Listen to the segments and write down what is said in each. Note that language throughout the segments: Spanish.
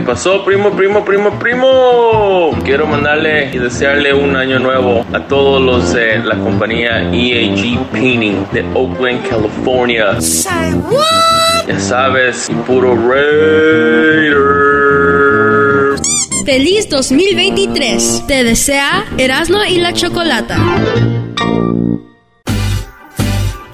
¿Qué pasó, primo, primo, primo, primo? Quiero mandarle y desearle un año nuevo a todos los de la compañía EAG Painting de Oakland, California. Ya sabes, puro Raider. Feliz 2023. Te desea Erasmo y la Chocolata.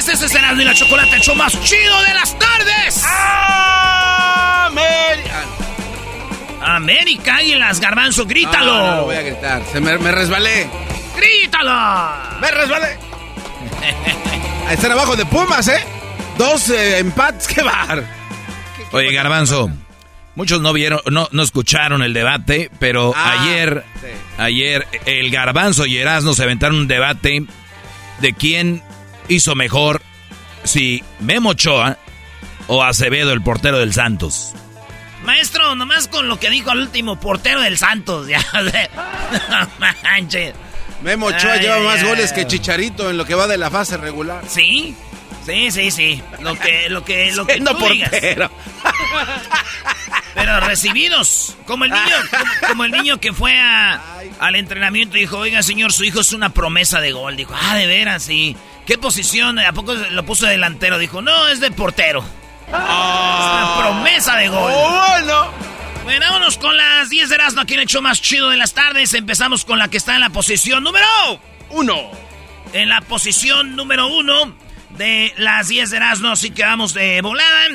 Señores. Este es Erasmo y la Chocolata, el show más chido de las tardes. América. América y las garbanzo, grítalo. Ah, no, lo voy a gritar. Se me, me resbalé. ¡Grítalo! Me resbalé. Están abajo de Pumas, ¿eh? Dos eh, empates, qué bar. Oye, Garbanzo, muchos no vieron, no, no escucharon el debate, pero Ah, ayer, sí. ayer el Garbanzo y Erasmo se aventaron un debate de quién hizo mejor, si Memo Ochoa o Acevedo, el portero del Santos. Maestro, nomás con lo que dijo al último portero del Santos, ya. no manches. Memo Ochoa Ay, lleva ay, más ay. goles que Chicharito en lo que va de la fase regular. ¿Sí? Sí, sí, sí. Lo que, lo que, lo que tú digas. portero. Pero recibidos. Como el niño, como, como el niño que fue a- al entrenamiento y dijo, oiga, señor, su hijo es una promesa de gol. Dijo, ah, de veras, sí. ¿Qué posición? ¿A poco lo puso de delantero? Dijo, no, es de portero. Es una promesa de gol. Oh, bueno. Bueno, vámonos con las 10 de Erasmo, aquí en el show más chido de las tardes. Empezamos con la que está en la posición número Uno. En la posición número uno de las 10 de Erasmo, así que vamos de volada.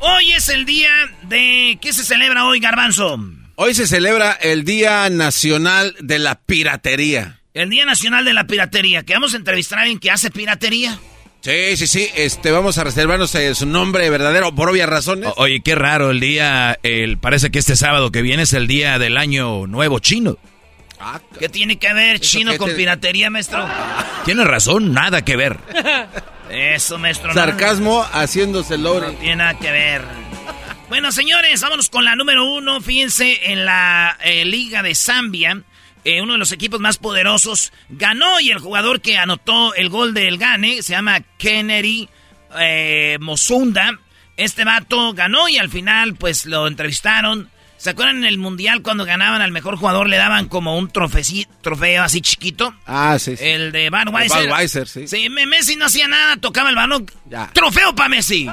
Hoy es el día de... ¿Qué se celebra hoy, Garbanzo? Hoy se celebra el Día Nacional de la Piratería. El Día Nacional de la Piratería. ¿Que vamos a entrevistar a alguien que hace piratería? Sí, sí, sí. Este, vamos a reservarnos eh, su nombre verdadero por obvias razones. O- oye, qué raro el día, el, parece que este sábado que viene es el día del año nuevo chino. Ah, ¿Qué tiene que ver ¿Eso chino con te- piratería, maestro? Tienes razón, nada que ver. Eso, maestro. no, sarcasmo haciéndose No, lore. no tiene nada que ver. Bueno, señores, vámonos con la número uno. Fíjense en la eh, Liga de Zambia. Eh, uno de los equipos más poderosos ganó y el jugador que anotó el gol del gane se llama Kennedy eh, Mosunda. Este vato ganó y al final pues lo entrevistaron. ¿Se acuerdan en el mundial cuando ganaban al mejor jugador le daban como un trofeo así chiquito? Ah, sí, sí. El de Budweiser. Budweiser, sí. Sí, Me- Messi no hacía nada, tocaba el balón. Ya. Trofeo para Messi.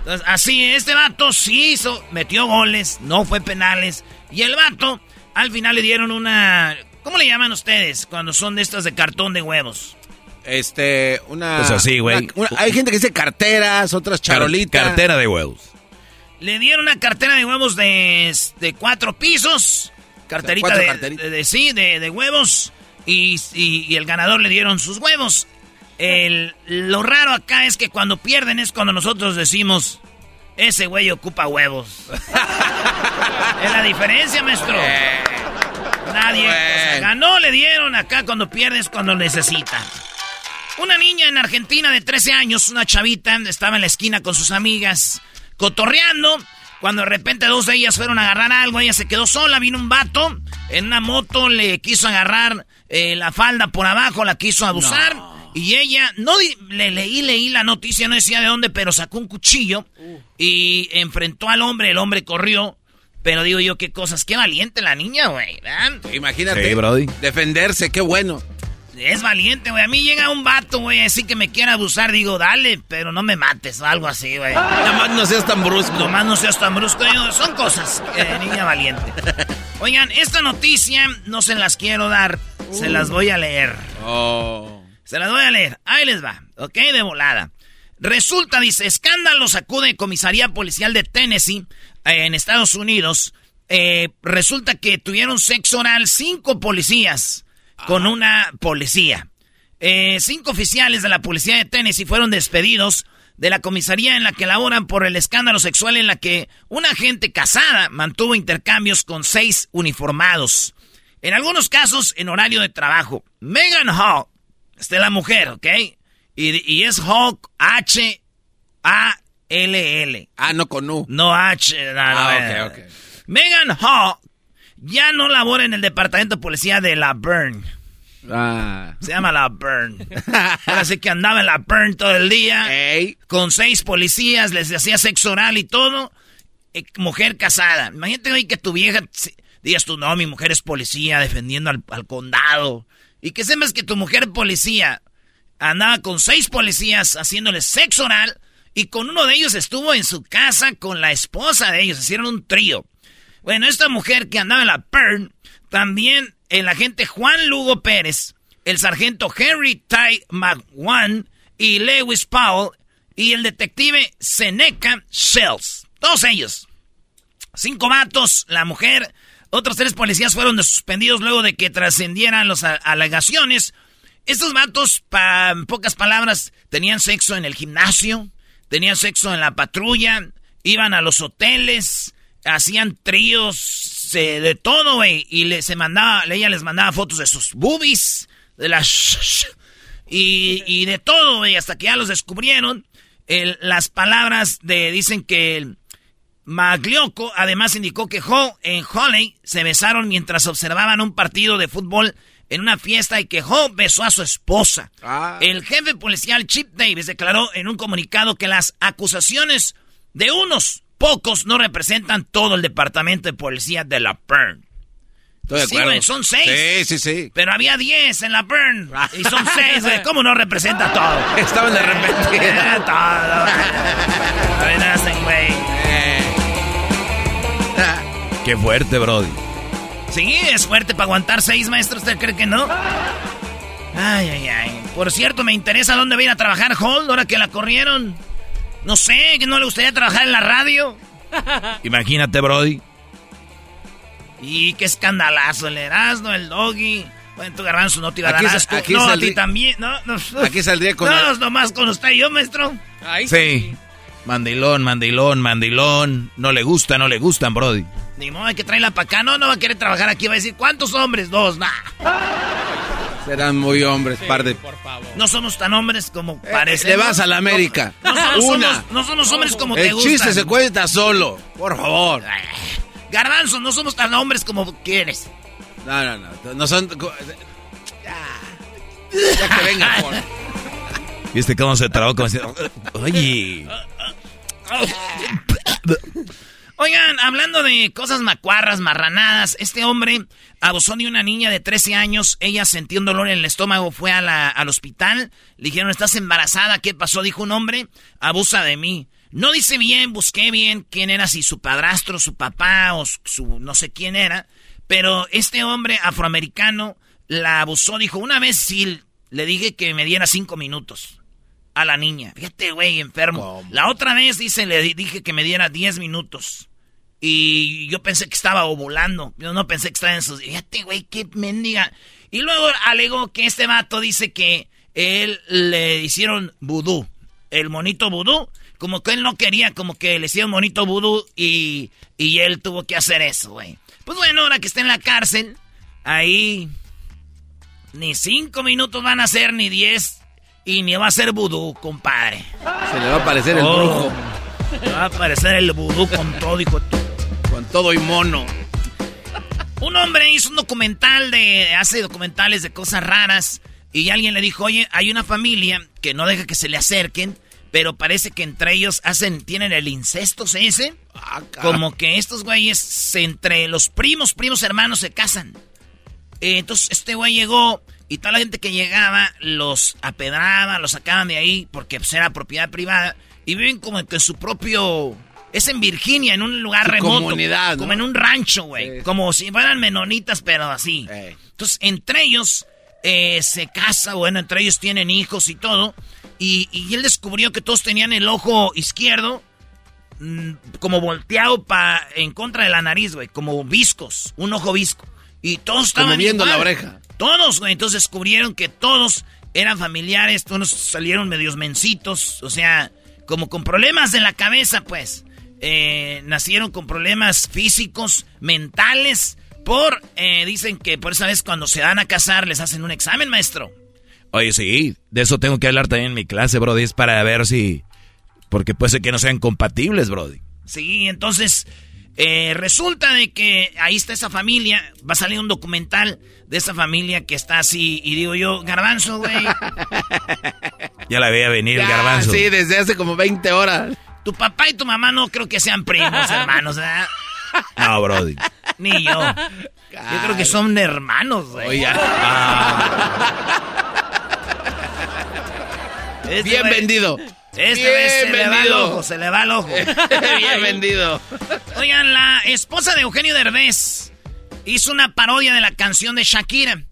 Entonces, así, este vato sí hizo, metió goles, no fue penales. Y el vato, al final le dieron una... ¿Cómo le llaman ustedes cuando son de estas de cartón de huevos? Este, una. Pues así, güey. una- una- hay gente que dice carteras, otras Car- charolitas. cartera de huevos. Le dieron una cartera de huevos de, de cuatro pisos. Carterita Cuatro de, carteritas. de- de- sí, de, de huevos. Y, y- y el ganador le dieron sus huevos. El- lo raro acá es que cuando pierden es cuando nosotros decimos, ese güey ocupa huevos. es la diferencia, maestro. Nadie. o sea, Bueno. ganó, le dieron acá cuando pierdes, cuando necesita. Una niña en Argentina de 13 años, una chavita, estaba en la esquina con sus amigas. cotorreando. Cuando de repente dos de ellas fueron a agarrar algo, ella se quedó sola, vino un vato en una moto, le quiso agarrar eh, la falda por abajo, la quiso abusar. Y ella, no le leí, leí la noticia, no decía de dónde, pero sacó un cuchillo y enfrentó al hombre, el hombre corrió. Pero digo yo, qué cosas, qué valiente la niña, güey. Imagínate. Sí, Brody. Defenderse, qué bueno. Es valiente, güey. A mí llega un vato, güey, así que me quiere abusar. Digo, dale, pero no me mates o algo así, güey. Nada más no seas tan brusco. Nomás no seas tan brusco. Digo, son cosas, eh, niña valiente. Oigan, esta noticia no se las quiero dar. Se las voy a leer. Oh. Se las voy a leer. Ahí les va, ¿ok? De volada. Resulta, dice, escándalo sacude comisaría policial de Tennessee eh, en Estados Unidos. Eh, resulta que tuvieron sexo oral cinco policías con una policía. Eh, cinco oficiales de la policía de Tennessee fueron despedidos de la comisaría en la que laboran por el escándalo sexual en la que una agente casada mantuvo intercambios con seis uniformados. En algunos casos en horario de trabajo. Megan Hall, esta es la mujer, ¿ok? Y, y es Hall H-A-L-L. Ah, no con U. No H. no, Ah, no, ok, ok. Megan Hall ya no labora en el departamento de policía de La Burn. Ah. Se llama La Burn. Ahora sí que andaba en La Burn todo el día. Ey. Con seis policías, les hacía sexo oral y todo. Eh, mujer casada. Imagínate hoy que tu vieja digas tú, no, mi mujer es policía defendiendo al, al condado. Y que sepas que tu mujer policía andaba con seis policías haciéndole sexo oral y con uno de ellos estuvo en su casa con la esposa de ellos. Hicieron un trío. Bueno, esta mujer que andaba en la PERN, también el agente Juan Lugo Pérez, el sargento Henry Ty McWan y Lewis Powell y el detective Seneca Shells. Todos ellos. Cinco vatos, la mujer. Otros tres policías fueron suspendidos luego de que trascendieran las alegaciones. Estos vatos, pa- en pocas palabras, tenían sexo en el gimnasio, tenían sexo en la patrulla, iban a los hoteles, hacían tríos, de todo, güey. Y le, se mandaba, ella les mandaba fotos de sus boobies, de las... Y, y de todo, güey, hasta que ya los descubrieron. Las palabras de, dicen que Maglioco además indicó que Ho en Holly se besaron mientras observaban un partido de fútbol en una fiesta y que Ho besó a su esposa. Ah. El jefe policial Chip Davis declaró en un comunicado que las acusaciones de unos pocos no representan todo el departamento de policía de la Pern. Estoy de Sí, acuerdo. güey, son seis. Sí, sí, sí. Pero había 10 en la Burn. Y son 6, güey. ¿Cómo no representa todo? Estaban todo. Ay, no hacen, güey. Qué fuerte, Brody. Sí, es fuerte para aguantar 6, maestro. ¿Usted cree que no? Ay, ay, ay. Por cierto, me interesa dónde va a ir a trabajar Hold ahora que la corrieron. No sé, que no le gustaría trabajar en la radio. Imagínate, Brody. Y qué escandalazo. El Erasmo, el Doggy. Bueno, tu garbanzo no te iba a Aquí dar asco. aquí no, a ti también. No, no. Aquí saldría con No, el- nomás con usted y yo, maestro. Sí. Mandilón, mandilón, mandilón. No le gusta, no le gustan, Brody. Ni modo, hay que traerla para acá. No, no va a querer trabajar aquí. Va a decir, ¿cuántos hombres? Dos, nah. Serán muy hombres, par de... No somos tan hombres como parece. Le vas a la América. No, no somos, Una. somos- no somos hombres como te El gustan. chiste se cuenta solo. Por favor. Garbanzo, no somos tan hombres como quieres. No, no, no. No son... Ya, ya que venga. por- ¿Viste cómo se trabó? Como Oye. Oigan, hablando de cosas macuarras, marranadas, este hombre abusó de una niña de 13 años. Ella sentía un dolor en el estómago, fue a la- al hospital. Le dijeron, ¿estás embarazada? ¿Qué pasó? Dijo un hombre, abusa de mí. No dice bien, busqué bien quién era, si su padrastro, su papá o su no sé quién era. Pero este hombre afroamericano la abusó. Dijo, una vez sí le dije que me diera cinco minutos a la niña. Fíjate, güey, enfermo. La otra vez, dice, le di- dije que me diera 10 minutos. Y yo pensé que estaba ovulando. Yo no pensé que estaba en sus... Fíjate, güey, qué mendiga. Y luego alegó que este vato dice que él le hicieron vudú. El monito vudú. Como que él no quería, como que le hicieron monito vudú y, y él tuvo que hacer eso, güey. Pues bueno, ahora que está en la cárcel, ahí ni cinco minutos van a ser, ni diez, y ni va a ser vudú, compadre. Se le va a aparecer el Oh. brujo. Va a aparecer el vudú con todo, hijo. Con todo y mono. Un hombre hizo un documental de. hace documentales de cosas raras. Y alguien le dijo, oye, hay una familia que no deja que se le acerquen, pero parece que entre ellos hacen, tienen el incesto, ¿se dice? Ah, Como que estos güeyes, entre los primos, primos hermanos se casan. Eh, entonces este güey llegó y toda la gente que llegaba los apedraba, los sacaban de ahí porque pues, era propiedad privada. Y viven como que en su propio... Es en Virginia, en un lugar remoto. Comunidad, Como en un rancho, güey. Como si fueran menonitas, pero así. Entonces, entre ellos eh, se casa, bueno, entre ellos tienen hijos y todo. Y, él descubrió que todos tenían el ojo izquierdo mm, como volteado pa, en contra de la nariz, güey. Como viscos, un ojo visco. Y todos estaban viendo la oreja. Todos, güey. Entonces descubrieron que todos eran familiares, todos salieron medios mencitos, o sea, como con problemas de la cabeza, pues. Eh, nacieron con problemas físicos, mentales, por, eh, dicen que por esa vez cuando se dan a casar les hacen un examen, maestro. Oye, sí, de eso tengo que hablar también en mi clase, Brody, es para ver si... Porque puede ser que no sean compatibles, Brody. Sí, entonces eh, resulta de que ahí está esa familia, va a salir un documental de esa familia que está así, y digo yo, garbanzo, güey. ya la veía venir, el garbanzo. Sí, desde hace como 20 horas. Tu papá y tu mamá no creo que sean primos, hermanos, ¿verdad? No, Brody. Ni yo. Yo creo que son hermanos, güey. Ah. Este Bien vendido. Este vez se le va el ojo, se le va el ojo. Bien vendido. Oigan, la esposa de Eugenio Derbez hizo una parodia de la canción de Shakira.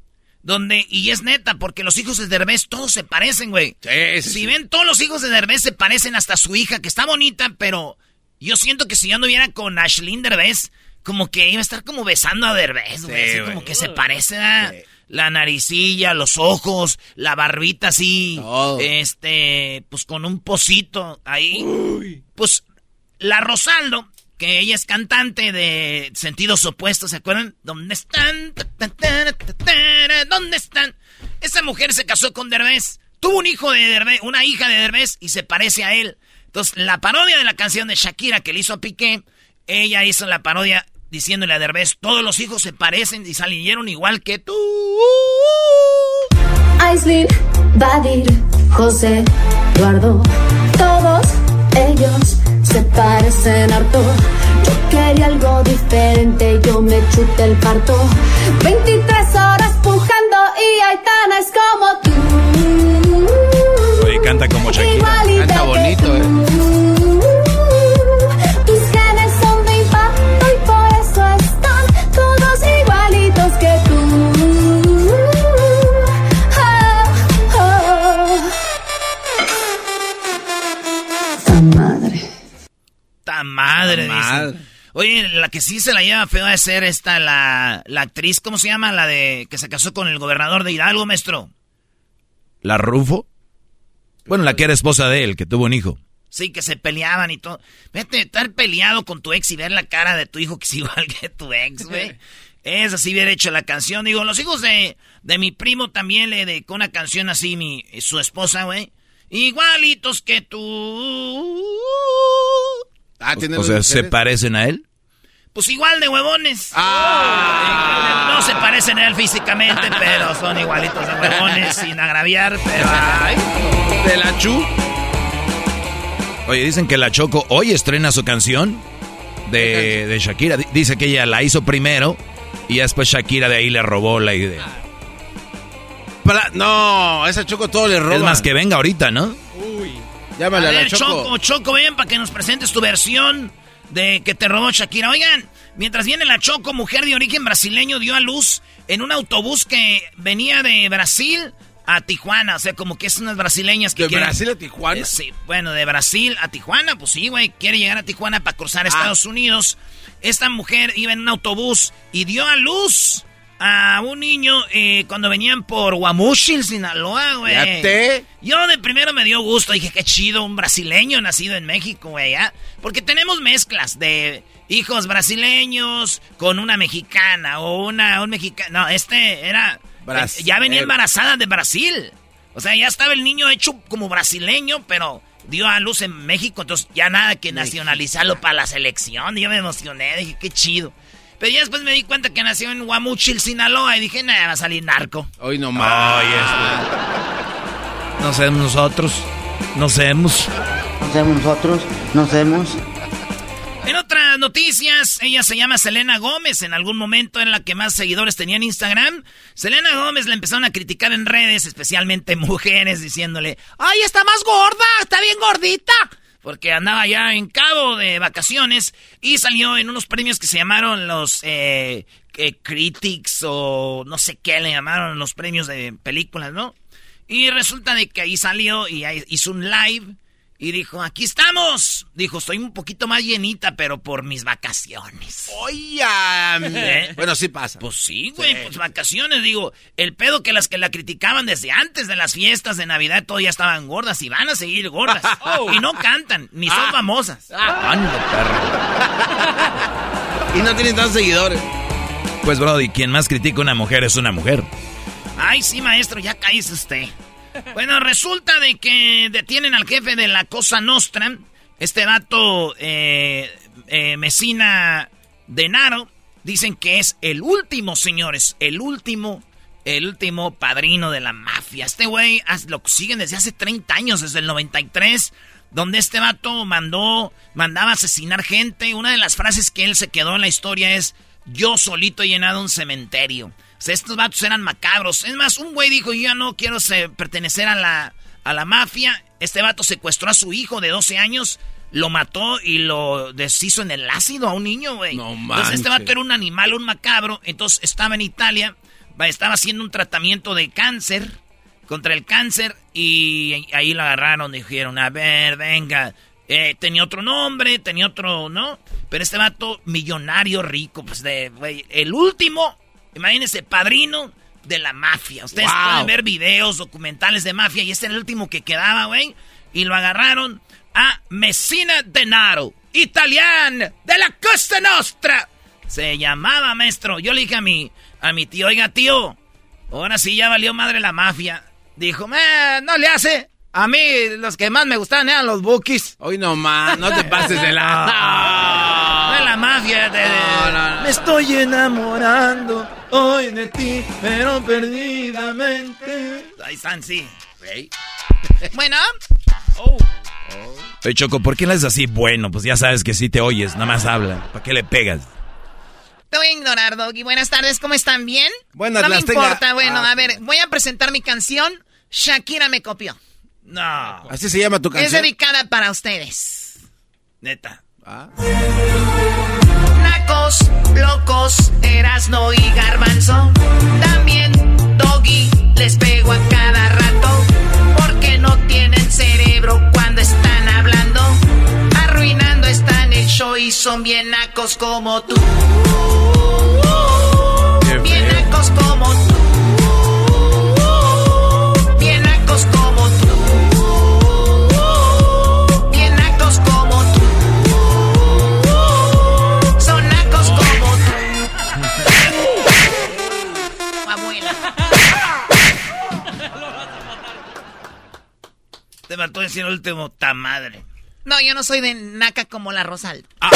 Donde, y es neta, porque los hijos de Derbez todos se parecen, güey. Sí, si ven, todos los hijos de Derbez se parecen hasta su hija, que está bonita, pero yo siento que si yo anduviera con Ashlyn Derbez, como que iba a estar como besando a Derbez, güey. como que se parece a la naricilla, los ojos, la barbita así. Este, pues con un pocito ahí. Pues la Rosaldo, que ella es cantante de sentidos opuestos, ¿se acuerdan? ¿Dónde están? ¿Dónde están? Esa mujer se casó con Derbez. Tuvo un hijo de Derbez, una hija de Derbez y se parece a él. Entonces, la parodia de la canción de Shakira que le hizo a Piqué, ella hizo la parodia diciéndole a Derbez, todos los hijos se parecen y salieron igual que tú. Aislin, Badir, José, Eduardo, todos ellos se parecen harto. Yo quería algo diferente, yo me chuté el parto. 23 horas pujando y Aitana es como tú. Oye, canta como Shakira. Madre. Oye, la que sí se la lleva feo de ser esta, la, la actriz, ¿cómo se llama? La de que se casó con el gobernador de Hidalgo, maestro. ¿La Rufo? Bueno, la que era esposa de él, que tuvo un hijo. Sí, que se peleaban y todo. Vete, estar peleado con tu ex y ver la cara de tu hijo que es igual que tu ex, güey. es así bien hecho la canción. Digo, los hijos de, de mi primo también le dedicó una canción así, mi, su esposa, güey. Igualitos que tú. Ah, o sea, ¿se parecen a él? Pues igual de huevones. Ah. No se parecen a él físicamente, pero son igualitos de huevones, sin agraviar, pero... Ay. ¿De la Chu? Oye, dicen que la Choco hoy estrena su canción de, de Shakira. Dice que ella la hizo primero y después Shakira de ahí le robó la idea. no, esa Choco todo le roba. Es más que venga ahorita, ¿no? Llámale a, ver, Choco. Choco, ven para que nos presentes tu versión de que te robó Shakira. Oigan, mientras viene la Choco, mujer de origen brasileño, dio a luz en un autobús que venía de Brasil a Tijuana. O sea, como que es unas brasileñas que ¿De Brasil a Tijuana? Eh, sí, bueno, de Brasil a Tijuana, pues sí, güey. Quiere llegar a Tijuana para cruzar ah. Estados Unidos. Esta mujer iba en un autobús y dio a luz a un niño eh, cuando venían por Guamuchil, Sinaloa, güey. Yo de primero me dio gusto, dije, qué chido, un brasileño nacido en México, güey, Porque tenemos mezclas de hijos brasileños con una mexicana o una un mexicano. No, este era... ya venía embarazada de Brasil. O sea, ya estaba el niño hecho como brasileño, pero dio a luz en México, entonces ya nada que nacionalizarlo para la selección. Yo me emocioné, dije, qué chido. Pero ya después me di cuenta que nació en Guamuchil, Sinaloa, y dije, nada, va a salir narco. Hoy no más. No sabemos nosotros. No sabemos. No sabemos nosotros. No sabemos. En otras noticias, ella se llama Selena Gómez. En algún momento era la que más seguidores tenía en Instagram. Selena Gómez la empezaron a criticar en redes, especialmente mujeres, diciéndole: ¡Ay, está más gorda! ¡Está bien gordita! Porque andaba ya en cabo de vacaciones y salió en unos premios que se llamaron los eh, Critics o no sé qué le llamaron, los premios de películas, ¿no? Y resulta de que ahí salió y hizo un live y dijo, aquí estamos. Dijo, estoy un poquito más llenita, pero por mis vacaciones. Oye. ¿Eh? Bueno, sí pasa. Pues sí, güey, pues vacaciones. Digo, el pedo que las que la criticaban desde antes de las fiestas de Navidad, todavía estaban gordas y van a seguir gordas. Oh. Y no cantan, ni son ah. famosas. Ah. perro. y no tienen tantos seguidores. Pues, Brody, quien más critica a una mujer es una mujer. Ay, sí, maestro, ya caíste usted. Bueno, resulta de que detienen al jefe de la Cosa Nostra, este dato eh, eh, Mesina Denaro. Dicen que es el último, señores, el último, el último padrino de la mafia. Este güey lo siguen desde hace 30 años, desde el 93, donde este vato mandó, mandaba asesinar gente. Una de las frases que él se quedó en la historia es, yo solito he llenado un cementerio estos vatos eran macabros. Es más, un güey dijo, yo ya no quiero pertenecer a la, a la mafia. Este vato secuestró a su hijo de 12 años, lo mató y lo deshizo en el ácido a un niño, güey. No Entonces este vato era un animal, un macabro. Entonces estaba en Italia, estaba haciendo un tratamiento de cáncer, contra el cáncer, y ahí lo agarraron, dijeron, a ver, venga. Eh, tenía otro nombre, tenía otro, ¿no? Pero este vato, millonario rico, pues de, güey, el último Imagínense, padrino de la mafia. Ustedes pueden ver videos, documentales de mafia y este era el último que quedaba, güey. Y lo agarraron a Messina Denaro, italian de la Costa Nostra. Se llamaba, maestro. Yo le dije a mi, a mi tío, oiga, tío, ahora sí ya valió madre la mafia. Dijo, no le hace. A mí los que más me gustaban eran los bookies. Hoy no más, no te pases de la... de mafia. Me estoy enamorando hoy de ti, pero perdidamente. Ahí están, sí. bueno. Oh. Oye, Choco, ¿por qué le haces así? Bueno, pues ya sabes que sí te oyes, nada más habla. ¿Para qué le pegas? Te voy a ignorar, Doggy. Buenas tardes, ¿cómo están? ¿Bien? Buenas No me importa, bueno, ah, a ver, voy a presentar mi canción. Shakira me copió. No. Así se llama tu canción. Es dedicada para ustedes. Neta. Ah. Nacos, locos, Erasno y Garbanzo. También Doggy les pego a cada rato. Porque no tienen cerebro cuando están hablando. Arruinando están el show y son bien nacos como tú. Bien nacos como tú. Te faltó decir el último, ta madre. No, yo no soy de naca como la Rosal. Ah.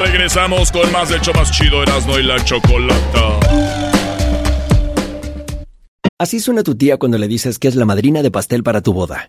Regresamos con más del show más chido Erasmo y la Chocolata. Así suena tu tía cuando le dices que es la madrina de pastel para tu boda.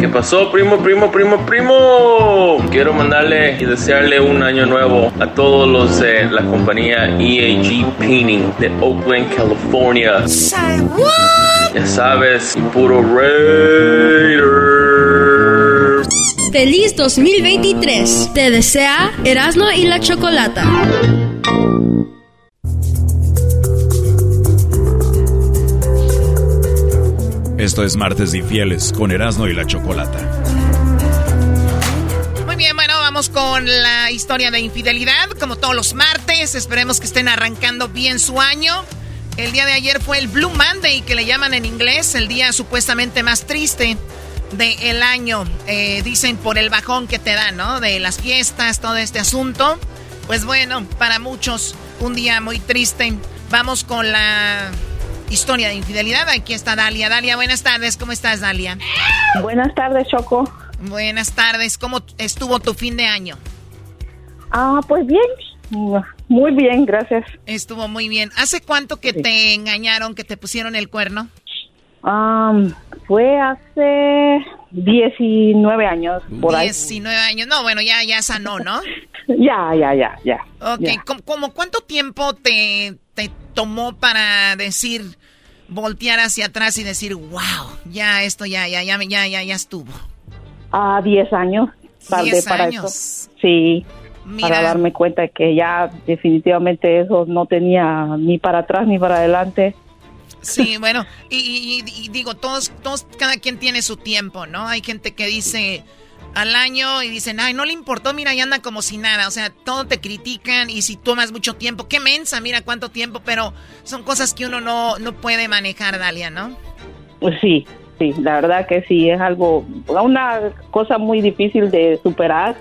¿Qué pasó, primo, primo, primo, primo? Quiero mandarle y desearle un año nuevo a todos los de la compañía EAG Painting de Oakland, California. Ya sabes, puro Raider. Feliz 2023. Te desea Erasmo y la Chocolata. Esto es Martes de Infieles con Erasmo y la Chocolata. Muy bien, bueno, vamos con la historia de infidelidad, como todos los martes. Esperemos que estén arrancando bien su año. El día de ayer fue el Blue Monday, que le llaman en inglés, el día supuestamente más triste del año. Eh, dicen por el bajón que te da, ¿no? De las fiestas, todo este asunto. Pues bueno, para muchos, un día muy triste. Vamos con la historia de infidelidad. Aquí está Dalia. Dalia, buenas tardes. ¿Cómo estás, Dalia? Buenas tardes, Choco. Buenas tardes. ¿Cómo estuvo tu fin de año? Ah, pues bien. Muy bien, gracias. Estuvo muy bien. ¿Hace cuánto que te engañaron, que te pusieron el cuerno? fue hace 19 años, por 19 años. No, bueno, ya, ya sanó, ¿no? ya, ya, ya, ya. Ok, ¿Cómo, cuánto tiempo te, te tomó para decir, voltear hacia atrás y decir, wow, ya esto ya, ya, ya, ya, ya, ya estuvo? A 10 años. Tardé para eso. Sí. Para darme cuenta que ya definitivamente eso no tenía ni para atrás ni para adelante. Sí, bueno, y, digo, todos, todos, cada quien tiene su tiempo, ¿no? Hay gente que dice al año y dicen, ay, no le importó, mira, y anda como si nada, o sea, todo te critican y si tomas mucho tiempo, qué mensa, mira cuánto tiempo, pero son cosas que uno no, no puede manejar, Dalia, ¿no? Pues sí, sí, la verdad que sí, es algo, una cosa muy difícil de superar,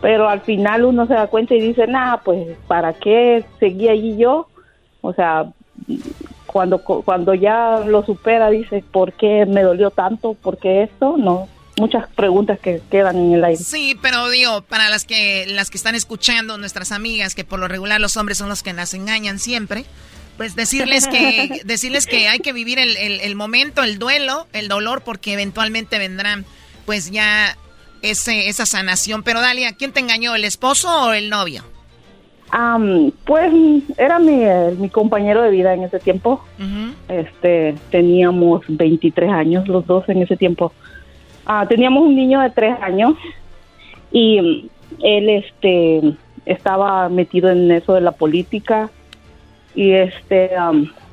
pero al final uno se da cuenta y dice, nada, pues, ¿para qué seguí allí yo? O sea, cuando, cuando ya lo supera, dice, ¿por qué me dolió tanto? ¿Por qué esto? No, muchas preguntas que quedan en el aire. Sí, pero digo, para las que, las que están escuchando, nuestras amigas, que por lo regular los hombres son los que las engañan siempre, pues decirles que, decirles que hay que vivir el, el, momento, el duelo, el dolor, porque eventualmente vendrán, pues ya ese, esa sanación. Pero Dalia, ¿quién te engañó, el esposo o el novio? pues era mi, mi, compañero de vida en ese tiempo. Este, teníamos 23 años los dos en ese tiempo. Ah, teníamos un niño de 3 años y él este estaba metido en eso de la política y este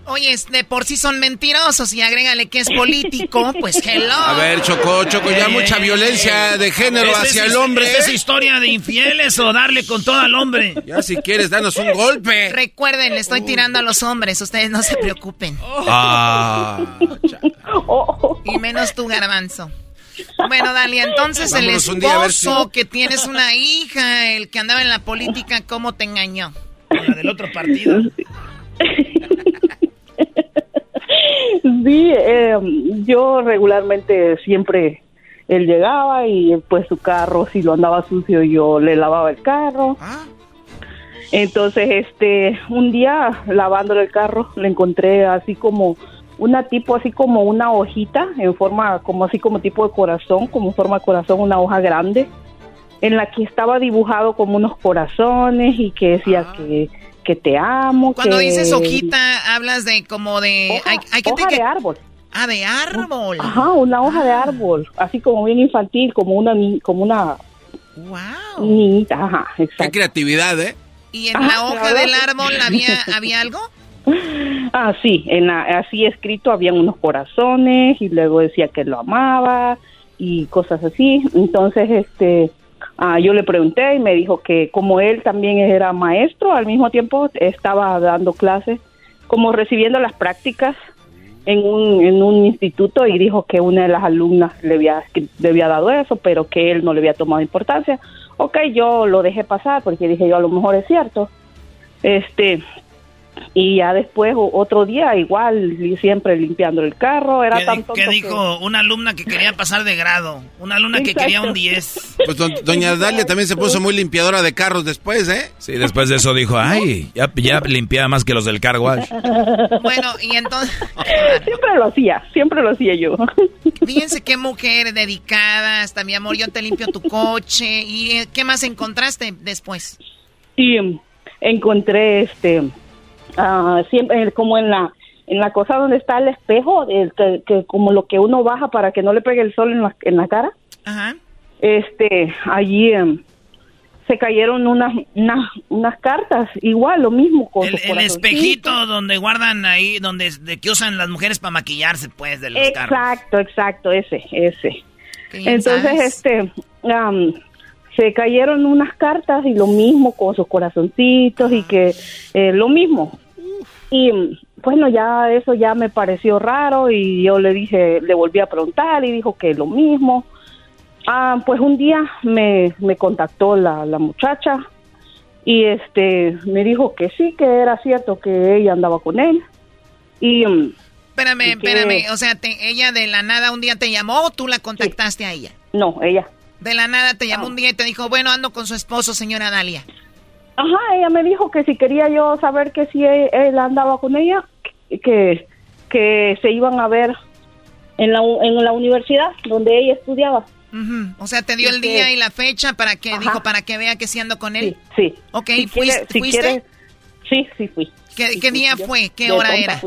Oye, de por sí son mentirosos y agrégale que es político, pues hello. A ver, Choco, Choco, ya mucha violencia de género hacia el hombre. ¿Es historia de infieles o darle con todo al hombre? Ya si quieres, danos un golpe. Recuerden, le estoy tirando a los hombres, ustedes no se preocupen. Ah. y menos tu garbanzo. Bueno, Dalia, entonces el esposo que tienes una hija, el que andaba en la política, ¿cómo te engañó? La del otro partido. Sí, eh, yo regularmente siempre él llegaba y pues su carro si lo andaba sucio yo le lavaba el carro. Ah. Entonces, este, un día lavándole el carro le encontré así como una tipo así como una hojita en forma como así como tipo de corazón, como forma de corazón, una hoja grande en la que estaba dibujado como unos corazones y que decía ah. que que te amo. Cuando dices hojita, hablas de como de... Hoja, hay, de árbol. Ah, de árbol. Ajá, una hoja de ah. árbol, así como bien infantil, como una como una Wow. Niñita, ajá, exacto. Qué creatividad, ¿eh? ¿Y en la hoja del árbol había, había algo? Ah, sí, en así escrito habían unos corazones y luego decía que lo amaba y cosas así. Entonces, este, ah, yo le pregunté y me dijo que como él también era maestro, al mismo tiempo estaba dando clases, como recibiendo las prácticas en un, instituto y dijo que una de las alumnas le había, le había dado eso, pero que él no le había tomado importancia. Ok, yo lo dejé pasar porque dije yo a lo mejor es cierto. Este, y ya después otro día igual siempre limpiando el carro era ¿Qué, ¿qué dijo una alumna que quería pasar de grado una alumna que quería un 10 pues doña Dalia también se puso muy limpiadora de carros después eh sí después de eso dijo ay ya, ya limpiaba más que los del car wash bueno y entonces siempre lo hacía siempre lo hacía yo. Fíjense qué mujer dedicada hasta mi amor yo te limpio tu coche y eh, qué más encontraste después sí encontré este Ah, siempre como en la en la cosa donde está el espejo, el, que, como lo que uno baja para que no le pegue el sol en la, en la cara. Este, allí em, se cayeron unas, unas, cartas, igual lo mismo con el, el espejito donde guardan ahí, donde de que usan las mujeres para maquillarse, pues, de los Exacto, exacto, ese, ese. Entonces, este, se cayeron unas cartas y lo mismo con sus corazoncitos y que eh, lo mismo, y bueno, ya eso ya me pareció raro y yo le dije, le volví a preguntar y dijo que lo mismo. Ah, pues un día me, me contactó la, la muchacha y este me dijo que sí, que era cierto que ella andaba con él. Y espérame, espérame, o sea, ella de la nada un día te llamó o tú la contactaste a ella? No, ella. De la nada te llamó ah. un día y te dijo, bueno, ando con su esposo, señora Dalia. Ajá, ella me dijo que si quería yo saber que si él, andaba con ella, que, que se iban a ver en la, en la universidad donde ella estudiaba. O sea, te dio el día y la fecha para que dijo para que vea que si ando con él. Sí. sí. Ok, ¿fuiste? sí, sí fui. ¿Qué, día fue? ¿Qué hora era?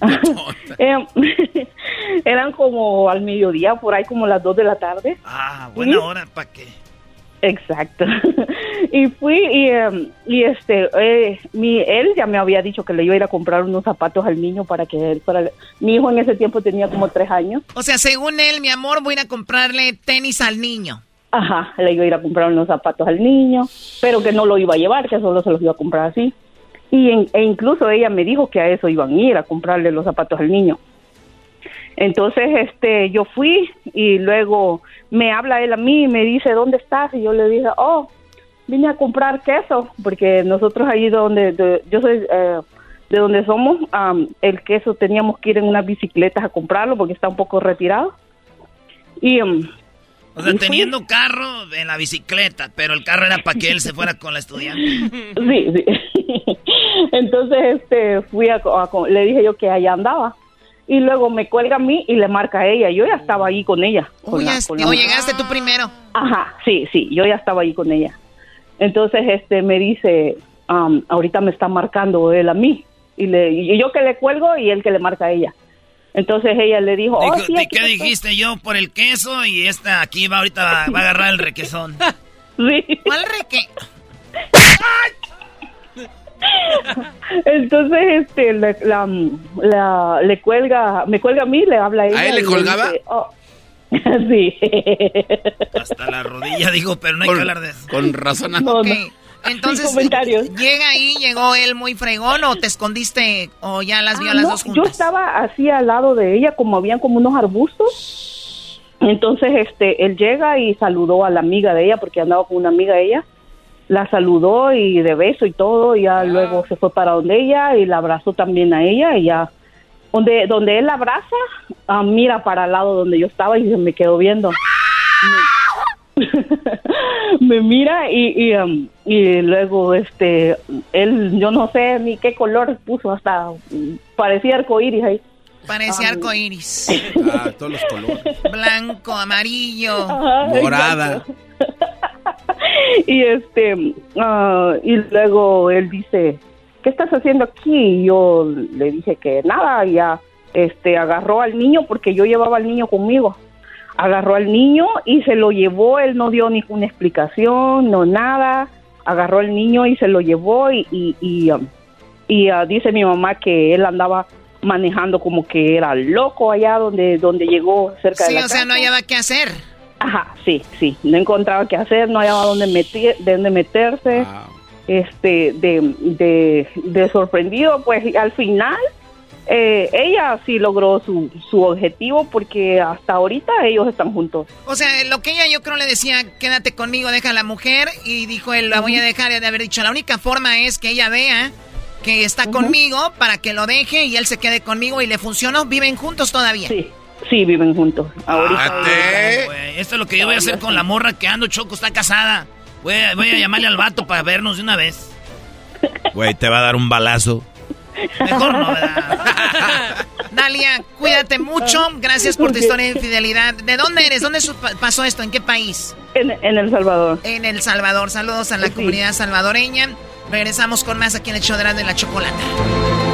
Em, eran como al mediodía, por ahí como las 2 de la tarde. Ah, buena hora, ¿para qué? Exacto. y fui y, em, y este, eh, mi, él ya me había dicho que le iba a ir a comprar unos zapatos al niño para que él, para, mi hijo en ese tiempo tenía como tres años. O sea, según él, mi amor, voy a ir a comprarle tenis al niño. Ajá, le iba a ir a comprar unos zapatos al niño, pero que no lo iba a llevar, que solo se los iba a comprar así. Y e incluso ella me dijo que a eso iban a ir, a comprarle los zapatos al niño. Entonces, este, yo fui y luego me habla él a mí y me dice, ¿dónde estás? Y yo le dije, oh, vine a comprar queso, porque nosotros allí donde, yo soy, eh, de donde somos, el queso teníamos que ir en unas bicicletas a comprarlo porque está un poco retirado. Y, um, o sea, teniendo carro en la bicicleta, pero el carro era para que él se fuera con la estudiante. Sí, sí. Entonces, este, fui a, le dije yo que allá andaba y luego me cuelga a mí y le marca a ella. Yo ya estaba ahí con ella. o llegaste tú primero. Ajá, sí, sí, yo ya estaba ahí con ella. Entonces, este, me dice, um, ahorita me está marcando él a mí. Y, le, y yo que le cuelgo y él que le marca a ella. Entonces ella le dijo, oh, ¿qué dijiste yo por el queso? Y esta aquí va ahorita va, a agarrar el requesón. sí. ¿Cuál reque? Entonces, este, le, la, le cuelga, me cuelga a mí, le habla a ella. ¿A él le colgaba? Oh". sí. Hasta la rodilla, digo, pero no hay que hablar de eso. Con razón. No, Entonces, ¿llega ahí, llegó él muy fregón o te escondiste o ya las vio a las ah, dos juntas? Yo estaba así al lado de ella, como habían como unos arbustos. Entonces, este, él llega y saludó a la amiga de ella, porque andaba con una amiga de ella la saludó y de beso y todo, y ya ah. luego se fue para donde ella y la abrazó también a ella y ya. Donde donde él la abraza, ah, mira para el lado donde yo estaba y se me quedó viendo. me mira y, y, um, y, luego este él yo no sé ni qué color puso hasta parecía arcoíris ahí. Parecía arco arcoíris. Ah, todos los colores. Blanco amarillo. Morada y este, ah, y luego él dice, ¿qué estás haciendo aquí? Y yo le dije que nada, ya, este, agarró al niño porque yo llevaba al niño conmigo. Agarró al niño y se lo llevó, él no dio ninguna explicación, no nada. agarró el niño y se lo llevó y, y, y, um, uh, dice mi mamá que él andaba manejando como que era loco allá donde, donde llegó cerca de la Sí, o sea, no hallaba qué hacer. Ajá, sí, sí, no encontraba qué hacer, no hallaba dónde, meter, dónde meterse, este, de, de, de sorprendido, pues al final eh, ella sí logró su, su objetivo porque hasta ahorita ellos están juntos. O sea, lo que ella yo creo le decía, quédate conmigo, deja a la mujer, y dijo él, la voy a dejar, de haber dicho, la única forma es que ella vea que está conmigo para que lo deje y él se quede conmigo y le funcionó, viven juntos todavía. Sí. Sí, viven juntos. Ahorita. esto es lo que yo voy a hacer con la morra que ando choco, está casada. Voy a, voy a llamarle al vato para vernos de una vez. Güey, te va a dar un balazo. Mejor no, ¿verdad? Dalia, cuídate mucho. Gracias por tu historia de infidelidad. ¿De dónde eres? ¿Dónde pasó esto? ¿En qué país? En, El Salvador. En El Salvador. Saludos a la comunidad salvadoreña. Regresamos con más aquí en el show de la chocolata.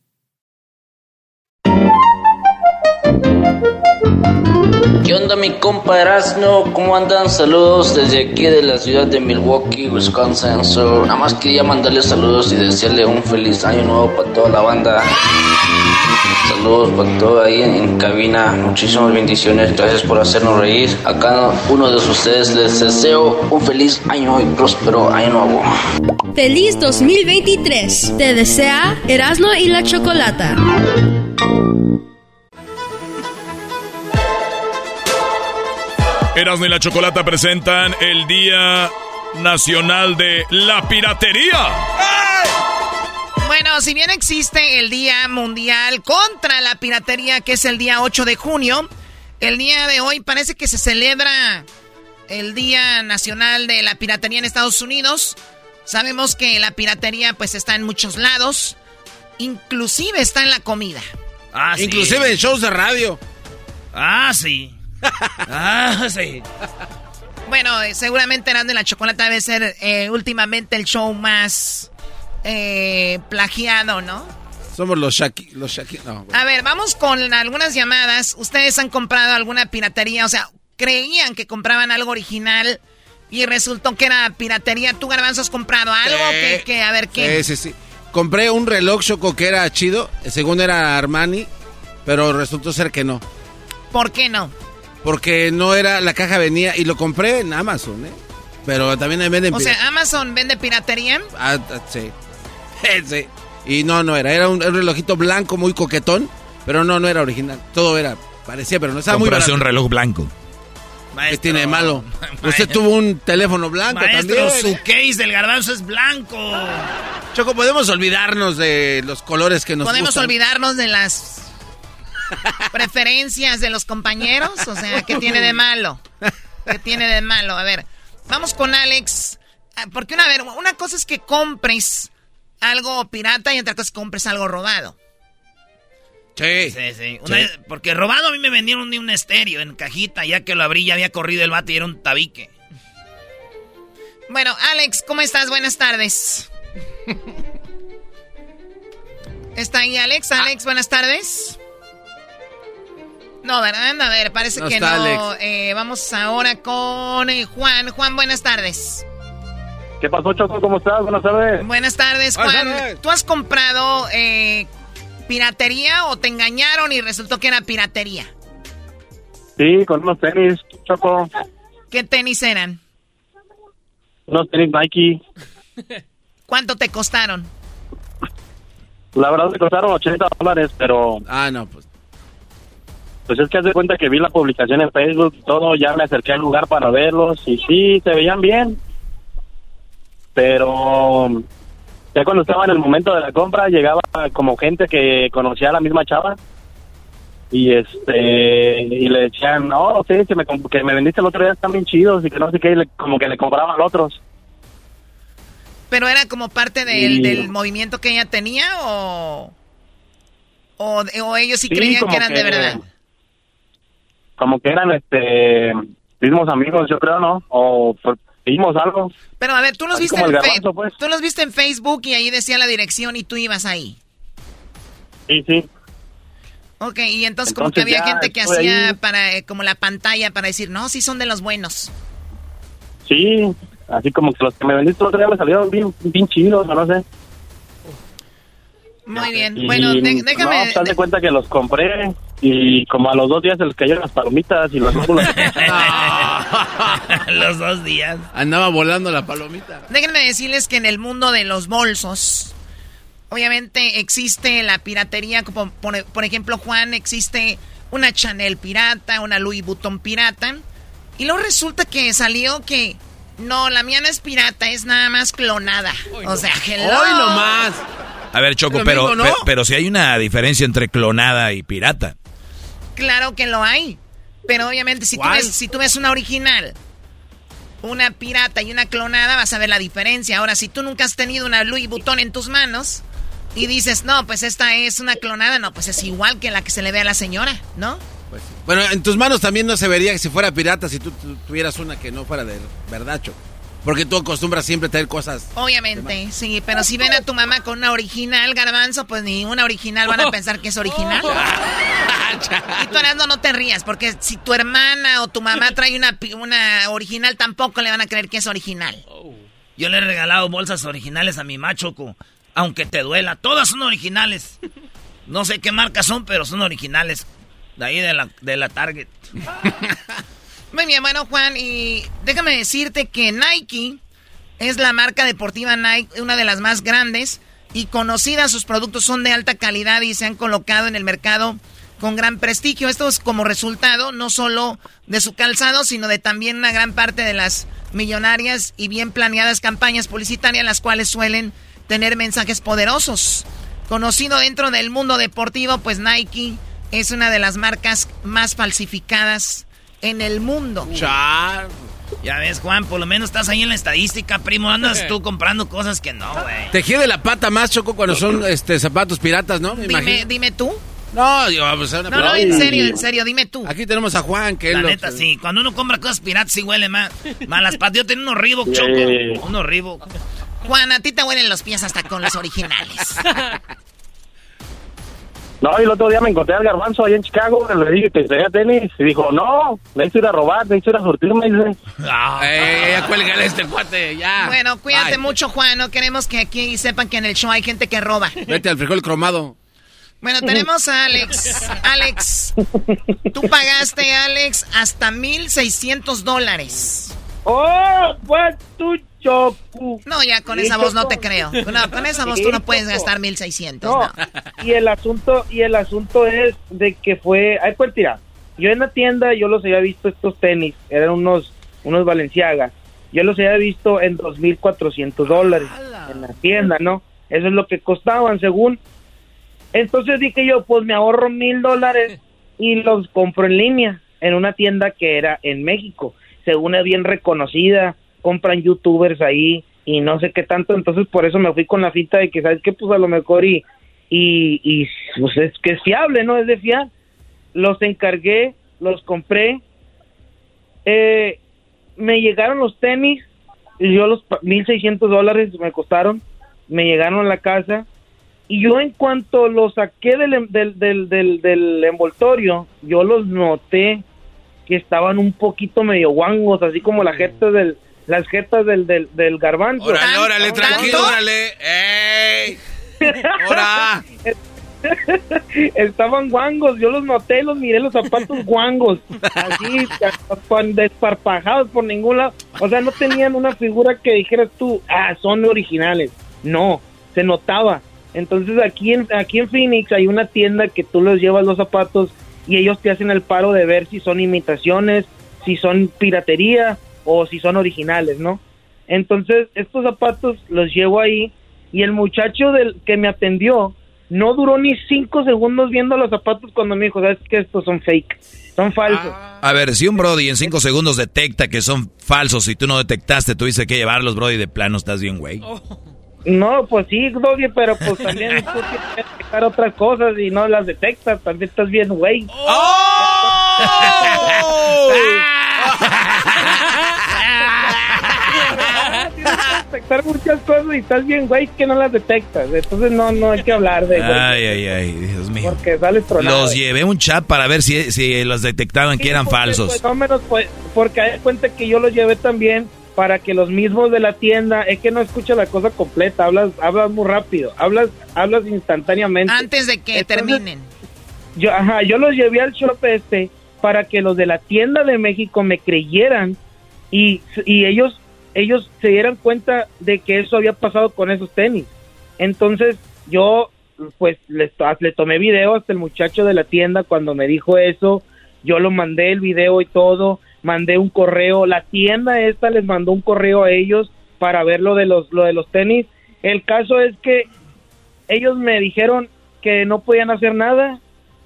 ¿Qué onda mi compa Erasno? ¿Cómo andan? Saludos desde aquí de la ciudad de Milwaukee, Wisconsin. So, nada más quería mandarle saludos y desearle un feliz año nuevo para toda la banda. Saludos para todo ahí en, cabina. Muchísimas bendiciones. Gracias por hacernos reír. A cada uno de ustedes les deseo un feliz año y próspero año nuevo. Feliz 2023. Te desea Erasno y la Chocolata. Erasmo y la Chocolata presentan el Día Nacional de la Piratería. Bueno, si bien existe el Día Mundial contra la Piratería, que es el día 8 de junio, el día de hoy parece que se celebra el Día Nacional de la Piratería en Estados Unidos. Sabemos que la piratería pues está en muchos lados, inclusive está en la comida. Ah, Inclusive en shows de radio. Ah, sí. Ah, sí. Bueno, eh, seguramente Erasmo de la Chocolata debe ser eh, últimamente el show más eh, plagiado, ¿no? Somos los Shaki... Los Shaki no, A ver, vamos con algunas llamadas. ¿Ustedes han comprado alguna piratería? O sea, creían que compraban algo original y resultó que era piratería. ¿Tú, Garbanzo, has comprado algo? que, a ver, ¿qué? Sí, sí, sí. Compré un reloj Choco que era chido. Según era Armani, pero resultó ser que no. ¿Por qué no? Porque no era, la caja venía y lo compré en Amazon, ¿eh? Pero también venden... O sea, Amazon vende piratería. Ah, ah sí. sí. Y no, no era. Era un, relojito blanco muy coquetón, pero no, no era original. Todo era, parecía, pero no estaba muy barato. un reloj blanco. ¿Qué tiene de malo? Usted tuvo un teléfono blanco maestro, su case del garbanzo es blanco. Choco, ¿podemos olvidarnos de los colores que nos ¿Podemos olvidarnos de las preferencias de los compañeros? O sea, ¿qué tiene de malo? ¿Qué tiene de malo? A ver, vamos con Alex. Ah, porque una, ver, una cosa es que compres algo pirata y otra cosa es que compres algo robado. Sí. Sí, sí. porque robado a mí me vendieron un, un estéreo en cajita, ya que lo abrí ya había corrido el bate y era un tabique. Bueno, Alex, ¿cómo estás? Buenas tardes. ¿Está ahí Alex? Alex, buenas tardes. No, ¿verdad? A ver, parece que no. Eh, vamos ahora con eh, Juan. Juan, buenas tardes. ¿Qué pasó, Choco? ¿Cómo estás? Buenas tardes. Buenas tardes, Juan. ¿Tú has comprado eh, piratería o te engañaron y resultó que era piratería? Sí, con unos tenis, Choco. ¿Qué tenis eran? unos tenis Nike. ¿Cuánto te costaron? La verdad me costaron 80 dólares, pero... Ah, no, pues... Pues es que hace cuenta que vi la publicación en Facebook y todo, ya me acerqué al lugar para verlos y sí, se veían bien. Pero ya cuando estaba en el momento de la compra llegaba como gente que conocía a la misma chava y este y le decían no sí que me, que me vendiste el otro día están bien chidos y que no sé qué como que le compraban a otros pero era como parte del, del movimiento que ella tenía o o, ellos sí, creían que eran de verdad como que eran este mismos amigos yo creo no o vimos algo pero a ver tú los viste en Facebook pues. tú los viste en Facebook y ahí decía la dirección y tú ibas ahí sí sí Ok, y entonces, como que había gente que hacía para eh, como la pantalla para decir, no, sí son de los buenos. Sí, así como que los que me vendiste el otro día me salieron bien, bien chidos, no sé. Muy bien, bueno, déjame... No, te cuenta que los compré y como a los dos días se les cayeron las palomitas y los los dos días. Andaba volando la palomita. Déjenme decirles que en el mundo de los bolsos Obviamente existe la piratería, como por, ejemplo, Juan, existe una Chanel pirata, una Louis Vuitton pirata. Y luego resulta que salió que no, la mía no es pirata, es nada más clonada. o sea, hello. Hoy nomás. A ver, Choco, pero, pero, si hay una diferencia entre clonada y pirata. Claro que lo hay. Pero obviamente si tú, ves, si tú ves una original, una pirata y una clonada, vas a ver la diferencia. Ahora, si tú nunca has tenido una Louis Vuitton en tus manos, y dices, no, pues esta es una clonada, no, pues es igual que la que se le ve a la señora, ¿no? Bueno, en tus manos también no se vería que si fuera pirata si tú, tuvieras una que no fuera de verdacho. Porque tú acostumbras siempre a tener cosas. Obviamente, sí, pero si ven a tu mamá con una original garbanzo, pues ni una original van a pensar que es original. y tú no, no te rías, porque si tu hermana o tu mamá trae una, una original, tampoco le van a creer que es original. Yo le he regalado bolsas originales a mi machoco aunque te duela. Todas son originales. No sé qué marcas son, pero son originales. De ahí de la, de la Target. Muy bien, bueno, Juan, y déjame decirte que Nike es la marca deportiva Nike, una de las más grandes y conocidas. Sus productos son de alta calidad y se han colocado en el mercado con gran prestigio. Esto es como resultado no solo de su calzado, sino de también una gran parte de las millonarias y bien planeadas campañas publicitarias, las cuales suelen tener mensajes poderosos. Conocido dentro del mundo deportivo, pues Nike es una de las marcas más falsificadas en el mundo. Char. Ya ves, Juan, por lo menos estás ahí en la estadística, primo. Andas tú comprando cosas que no, güey. Te de la pata más, Choco, cuando son este, zapatos piratas, ¿no? dime, dime tú. No, yo, pues, no, no, en serio, en serio, dime tú. Aquí tenemos a Juan, que La neta, sí. Cuando uno compra cosas piratas, sí huele más. Malas patas. Yo tengo unos Reebok, Choco. Unos Reebok. Juan, a ti te huelen los pies hasta con los originales. No, y el otro día me encontré al garbanzo allá en Chicago, le dije que tenía tenis, y dijo, no, necesito ir a robar, necesito ir a surtirme, dice. Ah, eh, ya cuélgale este cuate, ya. Bueno, cuídate mucho, Juan, no queremos que aquí sepan que en el show hay gente que roba. Vete al frijol cromado. Bueno, tenemos a Alex. Alex, tú pagaste, Alex, hasta 1,600 dólares. ¡Oh, pues tú no, ya con esa voz no te creo. con esa voz tú no puedes gastar 1600. No. Y el asunto y el asunto es de que fue, ay pues tira, yo en la tienda yo los había visto estos tenis, eran unos unos Valenciaga. Yo los había visto en 2400 dólares en la tienda, ¿no? Eso es lo que costaban según. Entonces dije yo, pues me ahorro mil dólares y los compro en línea en una tienda que era en México, según es bien reconocida compran youtubers ahí y no sé qué tanto, entonces por eso me fui con la fita de que, ¿sabes qué? Pues a lo mejor y, y, y pues es que es fiable, ¿no? Es de fiar. Los encargué, los compré, eh, me llegaron los tenis, y yo los 1.600 dólares me costaron, me llegaron a la casa, y yo en cuanto los saqué del, del, del, del, del envoltorio, yo los noté que estaban un poquito medio guangos, así como la gente del las jetas del, del, del garbanzo. Órale, órale, tranquilo, órale. ¡Ey! ¡Hora! Estaban guangos, yo los noté, los miré los zapatos guangos, así, desparpajados por ningún lado. O sea, no tenían una figura que dijeras tú, ah, son originales. No, se notaba. Entonces aquí en, aquí en Phoenix hay una tienda que tú les llevas los zapatos y ellos te hacen el paro de ver si son imitaciones, si son piratería o si son originales, ¿no? Entonces estos zapatos los llevo ahí y el muchacho del que me atendió no duró ni cinco segundos viendo los zapatos cuando me dijo, sabes que estos son fake, son falsos. A ver, si un Brody en cinco segundos detecta que son falsos y tú no detectaste, tuviste que llevarlos, Brody, de plano estás bien, güey. No, pues sí, Doggy, pero pues también tú tienes que detectar otras cosas y no las detectas, también estás bien, güey. ¡Oh! detectar muchas cosas y estás bien, güey, que no las detectas. Entonces no, no hay que hablar de Ay, ay, ay, Dios mío. Porque sales tronado. Los llevé un chat para ver si, si los detectaban que eran falsos. Pues, no menos, pues, porque hay cuenta que yo los llevé también para que los mismos de la tienda, es que no escucha la cosa completa, hablas, hablas muy rápido, hablas, hablas instantáneamente. Antes de que terminen. Yo, ajá, yo los llevé al shop este para que los de la tienda de México me creyeran y, y ellos ellos se dieran cuenta de que eso había pasado con esos tenis. Entonces yo pues le, le tomé video hasta el muchacho de la tienda cuando me dijo eso, yo lo mandé el video y todo, mandé un correo, la tienda esta les mandó un correo a ellos para ver lo de los, lo de los tenis. El caso es que ellos me dijeron que no podían hacer nada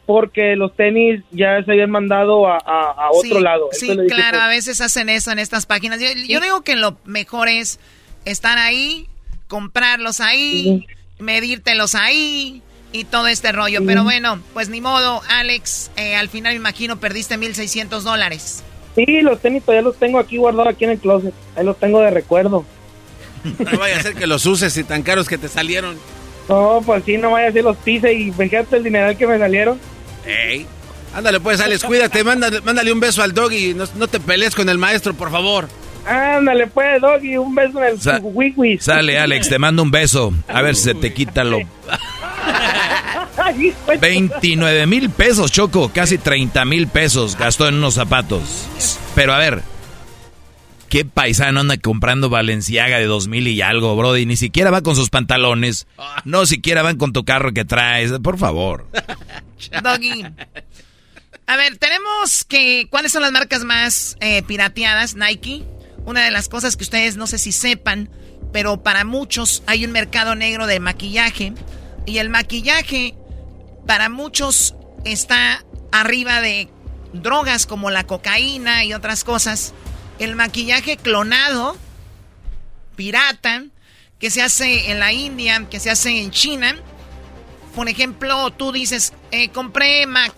porque los tenis ya se habían mandado a, a, otro lado. Sí, claro, a veces hacen eso en estas páginas. Yo, digo que lo mejor es estar ahí, comprarlos ahí, medírtelos ahí y todo este rollo. Pero bueno, pues ni modo, Alex, eh, al final me imagino perdiste 1.600 dólares. Sí, los tenis todavía los tengo aquí guardados aquí en el closet. Ahí los tengo de recuerdo. No vaya a ser que los uses y tan caros que te salieron. No, pues sí, no vaya a ser los pise y fíjate el dinero que me salieron. Ey. Ándale pues, Alex, cuídate, mándale, mándale un beso al doggy, no, no, te pelees con el maestro, por favor. Ándale pues, doggy, un beso en el Sa Sale, Alex, te mando un beso, a ver si se te quita lo... 29 mil pesos, Choco, casi 30 mil pesos gastó en unos zapatos. Pero a ver, ¿qué paisano anda comprando Valenciaga de 2 mil y algo, Brody? Ni siquiera va con sus pantalones, no siquiera van con tu carro que traes, por favor. Doggy. A ver, tenemos que. ¿Cuáles son las marcas más eh, pirateadas? Nike. Una de las cosas que ustedes no sé si sepan, pero para muchos hay un mercado negro de maquillaje. Y el maquillaje, para muchos, está arriba de drogas como la cocaína y otras cosas. El maquillaje clonado, pirata, que se hace en la India, que se hace en China por ejemplo, tú dices, eh, compré Mac,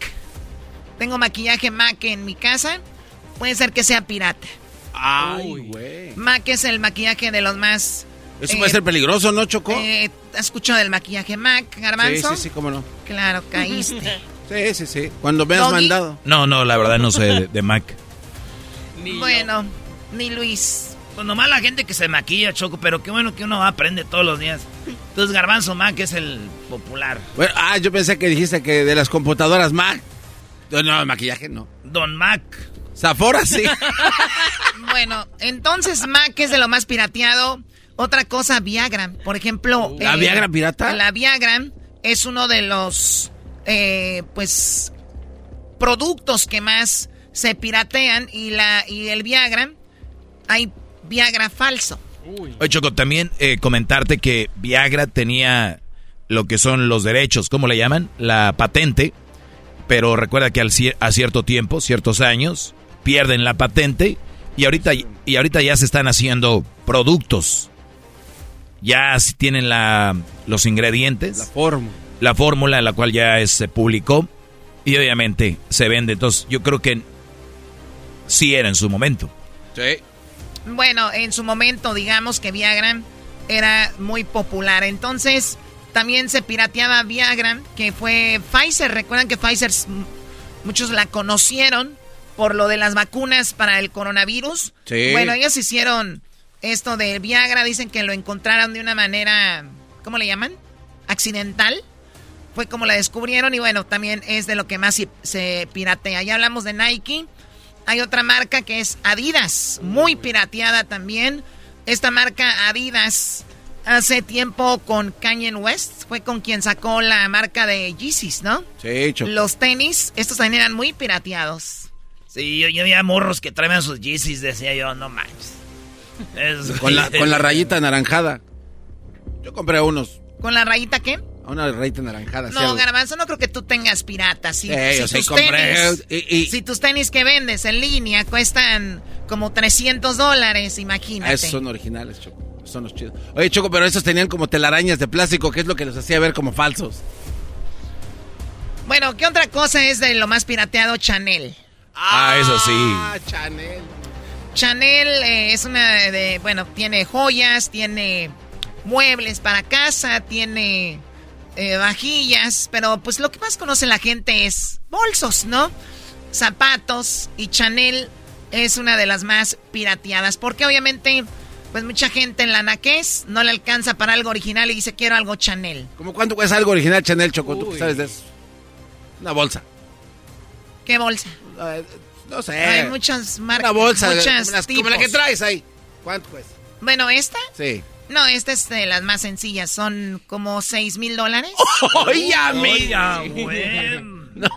tengo maquillaje Mac en mi casa, puede ser que sea pirata. Ay, güey. Mac es el maquillaje de los más... Eso puede ser peligroso, ¿no, Choco? Eh, ¿Has escuchado del maquillaje Mac, Garbanzo? Sí, sí, sí, cómo no. Claro, caíste. sí, sí, sí. Cuando me has mandado. No, no, la verdad no sé de, Mac. bueno, ni Luis. Pues nomás la gente que se maquilla, Choco, pero qué bueno que uno aprende todos los días. Entonces Garbanzo Mac es el popular. Bueno, ah, yo pensé que dijiste que de las computadoras Mac. No, maquillaje no. Don Mac. Zafora sí. bueno, entonces Mac es de lo más pirateado. Otra cosa, Viagra. Por ejemplo. ¿La eh, Viagra pirata? La Viagra es uno de los, eh, pues, productos que más se piratean y, la, y el Viagra, hay Viagra falso. Oye, Choco, también eh, comentarte que Viagra tenía lo que son los derechos, ¿cómo le llaman? La patente, pero recuerda que al, a cierto tiempo, ciertos años, pierden la patente y ahorita, y ahorita ya se están haciendo productos. Ya tienen la, los ingredientes. La fórmula. La fórmula, la cual ya se publicó y obviamente se vende. Entonces yo creo que sí era en su momento. Sí. Bueno, en su momento, digamos que Viagra era muy popular. Entonces, también se pirateaba Viagra, que fue Pfizer. Recuerdan que Pfizer, muchos la conocieron por lo de las vacunas para el coronavirus. Sí. Bueno, ellos hicieron esto de Viagra, dicen que lo encontraron de una manera, ¿cómo le llaman? Accidental. Fue como la descubrieron y bueno, también es de lo que más se piratea. Ya hablamos de Nike. Hay otra marca que es Adidas, muy pirateada también. Esta marca Adidas hace tiempo con Kanye West, fue con quien sacó la marca de Yeezys, ¿no? Sí, Los tenis, estos también eran muy pirateados. Sí, yo, yo veía morros que traían sus Yeezys, decía yo, no manches. Con, la, con la rayita anaranjada. Yo compré unos. ¿Con la rayita qué? Una rayita naranjada. No, Garbanzo, no creo que tú tengas piratas. Si, tus tenis, si tus tenis que vendes en línea cuestan como 300 dólares, imagínate. Esos son originales, Choco. Son los chidos. Oye, Choco, pero esos tenían como telarañas de plástico, que es lo que los hacía ver como falsos. Bueno, ¿qué otra cosa es de lo más pirateado? Chanel. Ah, eso sí. Ah, Chanel. Chanel eh, es una de, bueno, tiene joyas, tiene muebles para casa, tiene eh, vajillas, pero pues lo que más conoce la gente es bolsos, ¿no? Zapatos y Chanel es una de las más pirateadas, porque obviamente pues mucha gente en la naquez no le alcanza para algo original y dice quiero algo Chanel. ¿Cómo cuánto cuesta algo original Chanel, Choco? ¿Tú sabes de eso? Una bolsa. ¿Qué bolsa? No sé. Hay muchas marcas. Una bolsa. Muchas como, la que traes ahí. ¿Cuánto cuesta? Bueno, ¿esta? Sí. No, esta es de las más sencillas. Son como 6 mil dólares. ¡Oye, amiga! No.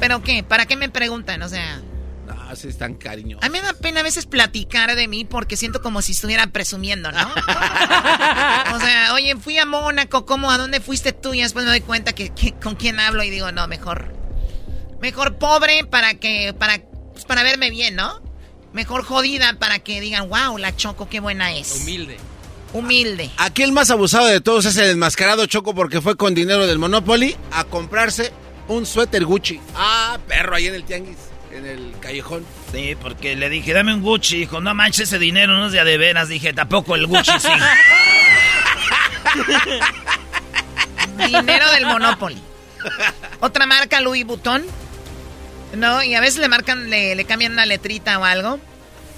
¿Pero qué? ¿Para qué me preguntan? O sea... No, sí están cariñosos. A mí me da pena a veces platicar de mí porque siento como si estuviera presumiendo, ¿no? o sea, oye, fui a Mónaco, ¿cómo? ¿A dónde fuiste tú? Y después me doy cuenta que, con quién hablo y digo, no, mejor... Mejor pobre para que... Para, pues, para verme bien, ¿no? Mejor jodida para que digan, wow, la Choco, qué buena es. Humilde. Humilde. Aquí el más abusado de todos es el enmascarado Choco porque fue con dinero del Monopoly a comprarse un suéter Gucci. Ah, perro, ahí en el tianguis, en el callejón. Sí, porque le dije, dame un Gucci. Dijo, no manches, ese dinero no es de veras. Dije, tampoco el Gucci, sí. dinero del Monopoly. Otra marca, Louis Vuitton. No, y a veces le marcan, le, le cambian una letrita o algo.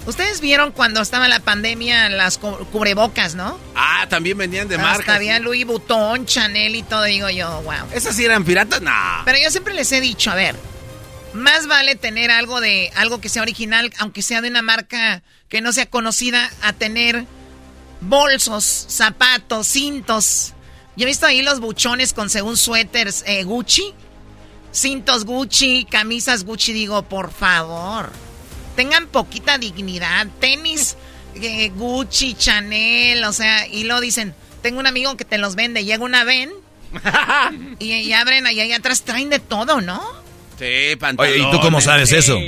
Ustedes vieron cuando estaba la pandemia las cubrebocas, ¿no? Ah, también venían de. Hasta había Louis Vuitton, Chanel y todo, digo yo, wow. ¿Esas sí eran piratas? No. Pero yo siempre les he dicho, a ver, más vale tener algo de algo que sea original, aunque sea de una marca que no sea conocida, a tener bolsos, zapatos, cintos. Yo he visto ahí los buchones con según suéteres eh, Gucci, cintos Gucci, camisas Gucci, digo, por favor tengan poquita dignidad. Tenis eh, Gucci, Chanel, o sea, y lo dicen, tengo un amigo que te los vende, llega una ven y, abren ahí, atrás, traen de todo, ¿no? Sí, pantalones. Oye, ¿y tú cómo sabes eso?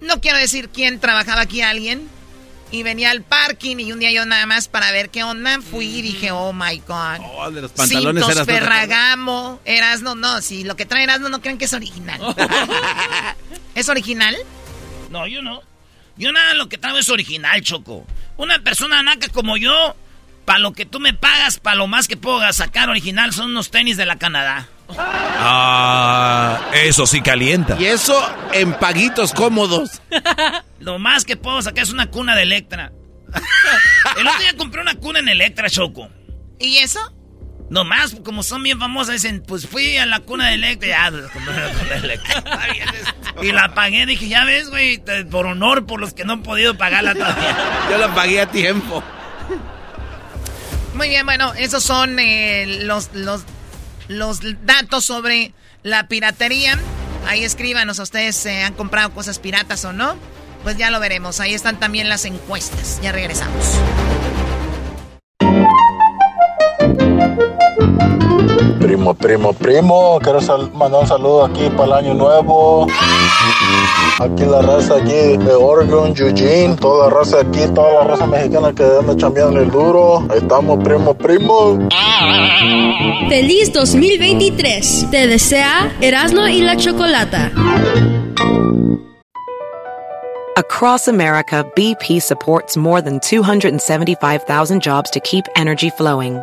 No quiero decir quién trabajaba aquí alguien. Y venía al parking y un día yo nada más para ver qué onda fui y dije, oh my god. Oh, de los pantalones Cintos Ferragamo, Erasno, no, si lo que trae Erasno no creen que es original. ¿Es original? No, yo no. Yo nada, lo que traigo es original, Choco. Una persona naca como yo, para lo que tú me pagas, para lo más que puedo sacar original, son unos tenis de la Canadá. Ah, eso sí calienta. Y eso en paguitos cómodos. lo más que puedo sacar es una cuna de Electra. El otro día compré una cuna en Electra, Choco. ¿Y eso? Nomás, como son bien famosas, dicen, pues fui a la cuna de Electra. Ya, la cuna de Electra. y la pagué, dije, ya ves, güey, por honor, por los que no han podido pagarla todavía. Yo la pagué a tiempo. Muy bien, bueno, esos son eh, los, los, los datos sobre la piratería. Ahí escríbanos, ¿ustedes se han comprado cosas piratas o no? Pues ya lo veremos. Ahí están también las encuestas. Ya regresamos. Primo, primo, primo, quiero mandar un saludo aquí para el año nuevo. Aquí la raza aquí de Oregon, Eugene, toda la raza aquí, toda la raza mexicana que anda chambeando el duro. Ahí estamos, primo, primo. Feliz 2023. Te desea Erasmo y la Chocolata. Across America, BP supports more than 275,000 jobs to keep energy flowing.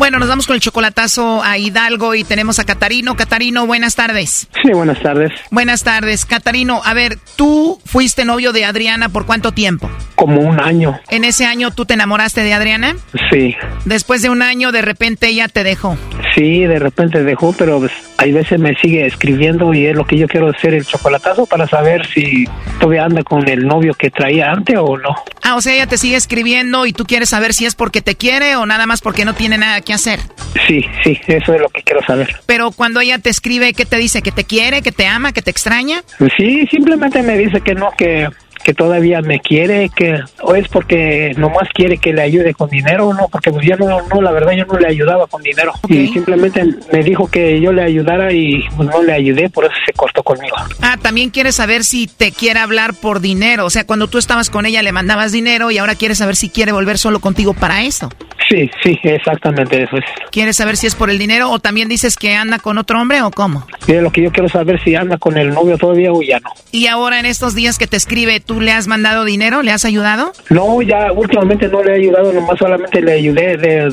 Bueno, nos vamos con el chocolatazo a Hidalgo y tenemos a Catarino. Catarino, buenas tardes. Sí, buenas tardes. Buenas tardes. Catarino, a ver, tú fuiste novio de Adriana por cuánto tiempo? Como un año. ¿En ese año tú te enamoraste de Adriana? Sí. Después de un año, de repente ella te dejó. Sí, de repente dejó, pero pues, hay veces me sigue escribiendo y es lo que yo quiero hacer el chocolatazo para saber si todavía anda con el novio que traía antes o no. Ah, o sea, ella te sigue escribiendo y tú quieres saber si es porque te quiere o nada más porque no tiene nada que hacer. Sí, sí, eso es lo que quiero saber. Pero cuando ella te escribe, ¿qué te dice? ¿Que te quiere, que te ama, que te extraña? Sí, simplemente me dice que no, que que todavía me quiere, que o es porque nomás quiere que le ayude con dinero o no, porque pues yo no, no, la verdad yo no le ayudaba con dinero y simplemente me dijo que yo le ayudara y pues no le ayudé, por eso se cortó conmigo. Ah, también quiere saber si te quiere hablar por dinero, o sea, cuando tú estabas con ella le mandabas dinero y ahora quiere saber si quiere volver solo contigo para eso. Sí, sí, exactamente eso es. ¿Quieres saber si es por el dinero o también dices que anda con otro hombre o cómo? Sí, lo que yo quiero saber si anda con el novio todavía o ya no. Y ahora en estos días que te escribe, ¿tú le has mandado dinero? ¿Le has ayudado? No, ya últimamente no le he ayudado, nomás solamente le ayudé de,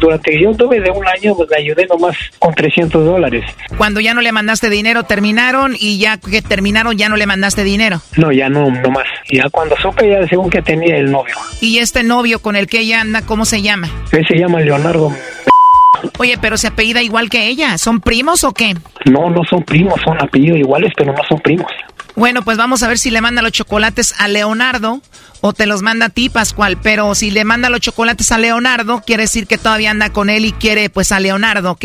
durante que yo tuve de un año, pues le ayudé nomás con 300 dólares. Cuando ya no le mandaste dinero, terminaron y ya que terminaron ya no le mandaste dinero. No, ya no, nomás. Ya cuando supe ya según que tenía el novio. ¿Y este novio con el que ella anda, cómo se llama? Él se llama Leonardo. Oye, pero se apellida igual que ella. ¿Son primos o qué? No, no son primos, son apellidos iguales, pero no son primos. Bueno, pues vamos a ver si le manda los chocolates a Leonardo o te los manda a ti, Pascual. Pero si le manda los chocolates a Leonardo, quiere decir que todavía anda con él y quiere pues a Leonardo, ¿ok?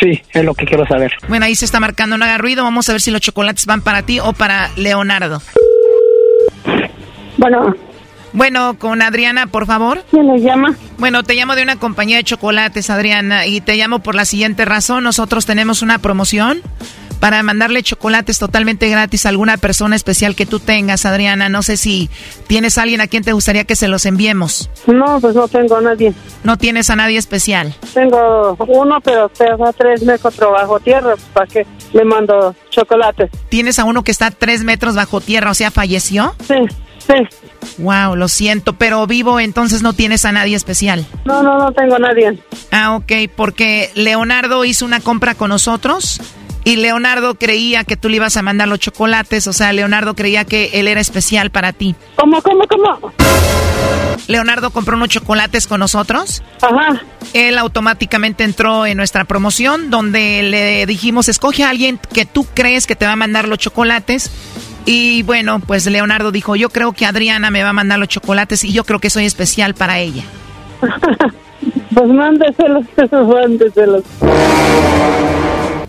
Sí, es lo que quiero saber. Bueno, ahí se está marcando, no haga ruido. Vamos a ver si los chocolates van para ti o para Leonardo. Bueno. Bueno, con Adriana, por favor. ¿Quién le llama? Bueno, te llamo de una compañía de chocolates, Adriana, y te llamo por la siguiente razón. Nosotros tenemos una promoción para mandarle chocolates totalmente gratis a alguna persona especial que tú tengas, Adriana. No sé si tienes a alguien a quien te gustaría que se los enviemos. No, pues no tengo a nadie. ¿No tienes a nadie especial? Tengo uno, pero está a tres metros bajo tierra. ¿Para qué le mando chocolates? ¿Tienes a uno que está a tres metros bajo tierra, o sea, falleció? Sí. Sí. Wow, lo siento, pero vivo, entonces no tienes a nadie especial. No, no, no tengo a nadie. Ah, ok, porque Leonardo hizo una compra con nosotros y Leonardo creía que tú le ibas a mandar los chocolates, o sea, Leonardo creía que él era especial para ti. ¿Cómo, cómo, cómo? Leonardo compró unos chocolates con nosotros. Ajá. Él automáticamente entró en nuestra promoción donde le dijimos, escoge a alguien que tú crees que te va a mandar los chocolates y bueno, pues Leonardo dijo, yo creo que Adriana me va a mandar los chocolates y yo creo que soy especial para ella. pues mándeselos, mándeselos.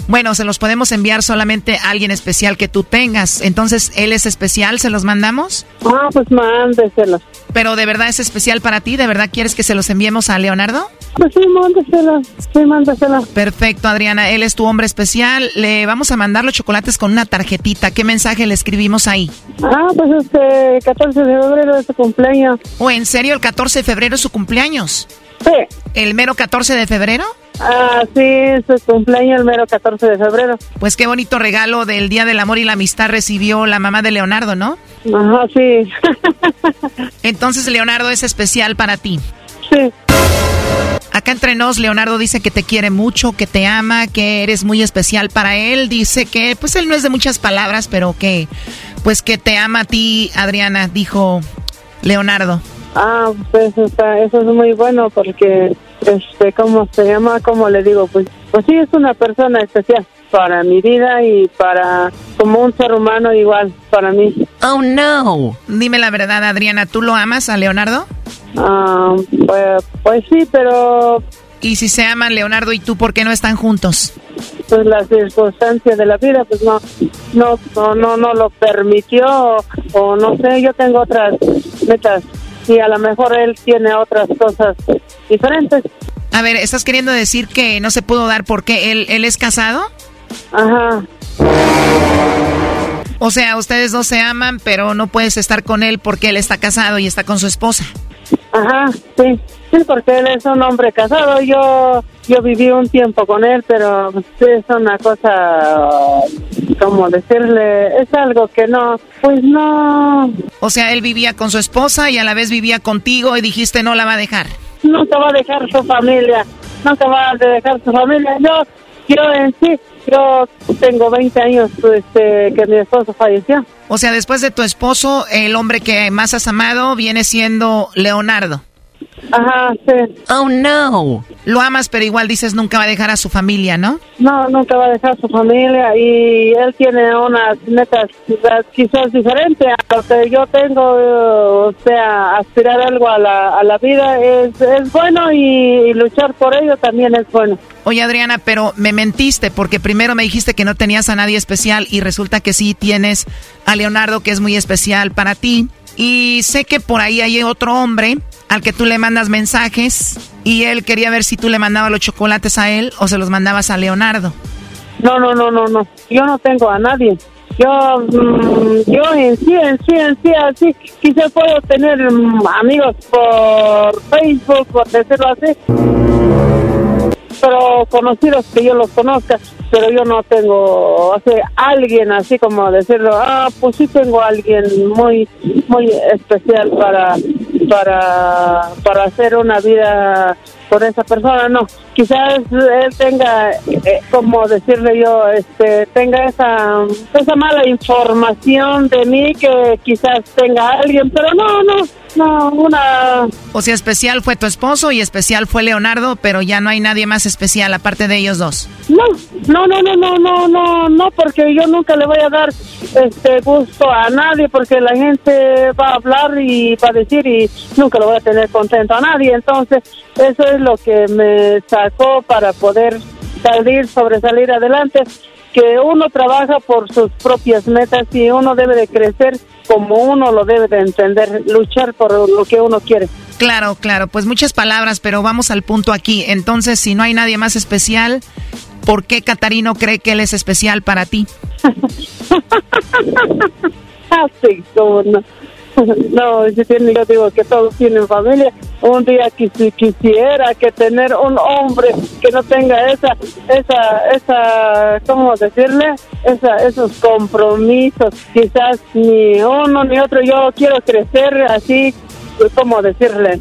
Bueno, se los podemos enviar solamente a alguien especial que tú tengas. Entonces, ¿él es especial? ¿Se los mandamos? Ah, pues mándeselos. ¿Pero de verdad es especial para ti? ¿De verdad quieres que se los enviemos a Leonardo? Pues sí, mándeselos. Sí, mándeselos. Perfecto, Adriana. Él es tu hombre especial. Le vamos a mandar los chocolates con una tarjetita. ¿Qué mensaje le escribimos ahí? Ah, pues este, 14 de febrero es su cumpleaños. ¿O en serio el 14 de febrero es su cumpleaños? Sí. ¿El mero 14 de febrero? Ah, sí, su cumpleaños el mero 14 de febrero. Pues qué bonito regalo del Día del Amor y la Amistad recibió la mamá de Leonardo, ¿no? Ajá, sí. Entonces Leonardo es especial para ti. Sí. Acá entre nos, Leonardo dice que te quiere mucho, que te ama, que eres muy especial para él. Dice que, pues él no es de muchas palabras, pero que, pues que te ama a ti, Adriana, dijo Leonardo. Ah, pues está, eso es muy bueno porque, este, ¿cómo se llama? Como le digo, pues, pues sí es una persona especial para mi vida y para como un ser humano igual para mí. Oh no. Dime la verdad, Adriana, ¿tú lo amas a Leonardo? Ah, pues, pues sí, pero y si se aman Leonardo y tú, ¿por qué no están juntos? pues la circunstancia de la vida pues no no no no, no lo permitió o no sé yo tengo otras metas y a lo mejor él tiene otras cosas diferentes a ver estás queriendo decir que no se pudo dar porque él él es casado ajá o sea, ustedes dos se aman, pero no puedes estar con él porque él está casado y está con su esposa. Ajá, sí. Sí, porque él es un hombre casado. Yo yo viví un tiempo con él, pero es una cosa, como decirle, es algo que no, pues no. O sea, él vivía con su esposa y a la vez vivía contigo y dijiste no la va a dejar. No te va a dejar su familia, no te va a dejar su familia. Yo, yo en sí, yo tengo 20 años este, que mi esposo falleció. O sea, después de tu esposo, el hombre que más has amado viene siendo Leonardo. Ajá, sí. Oh, no. Lo amas, pero igual dices nunca va a dejar a su familia, ¿no? No, nunca va a dejar a su familia y él tiene unas metas quizás diferentes a lo que yo tengo. O sea, aspirar algo a la, a la vida es, es bueno y luchar por ello también es bueno. Oye, Adriana, pero me mentiste porque primero me dijiste que no tenías a nadie especial y resulta que sí tienes a Leonardo que es muy especial para ti. Y sé que por ahí hay otro hombre al que tú le mandas mensajes y él quería ver si tú le mandabas los chocolates a él o se los mandabas a Leonardo. No, no, no, no, no. Yo no tengo a nadie. Yo, mm, yo en sí, en sí, en sí, así, quizás puedo tener mm, amigos por Facebook, por decirlo así pero conocidos que yo los conozca, pero yo no tengo, o alguien así como decirlo, ah, pues sí tengo alguien muy, muy especial para, para, para hacer una vida con esa persona, no. Quizás él tenga, eh, como decirle yo, este, tenga esa, esa mala información de mí que quizás tenga alguien, pero no, no, no, una... O sea, especial fue tu esposo y especial fue Leonardo, pero ya no hay nadie más especial aparte de ellos dos. No, no, no, no, no, no, no, no, porque yo nunca le voy a dar este gusto a nadie, porque la gente va a hablar y va a decir y nunca lo voy a tener contento a nadie. Entonces, eso es lo que me sacó para poder salir, sobresalir adelante, que uno trabaja por sus propias metas y uno debe de crecer como uno lo debe de entender, luchar por lo que uno quiere. Claro, claro, pues muchas palabras, pero vamos al punto aquí. Entonces, si no hay nadie más especial, ¿por qué Catarino cree que él es especial para ti? Así como no. No, yo digo que todos tienen familia. Un día quisiera que tener un hombre que no tenga esa, esa, esa, ¿cómo decirle? Esa, esos compromisos. Quizás ni uno ni otro. Yo quiero crecer así, ¿cómo decirle?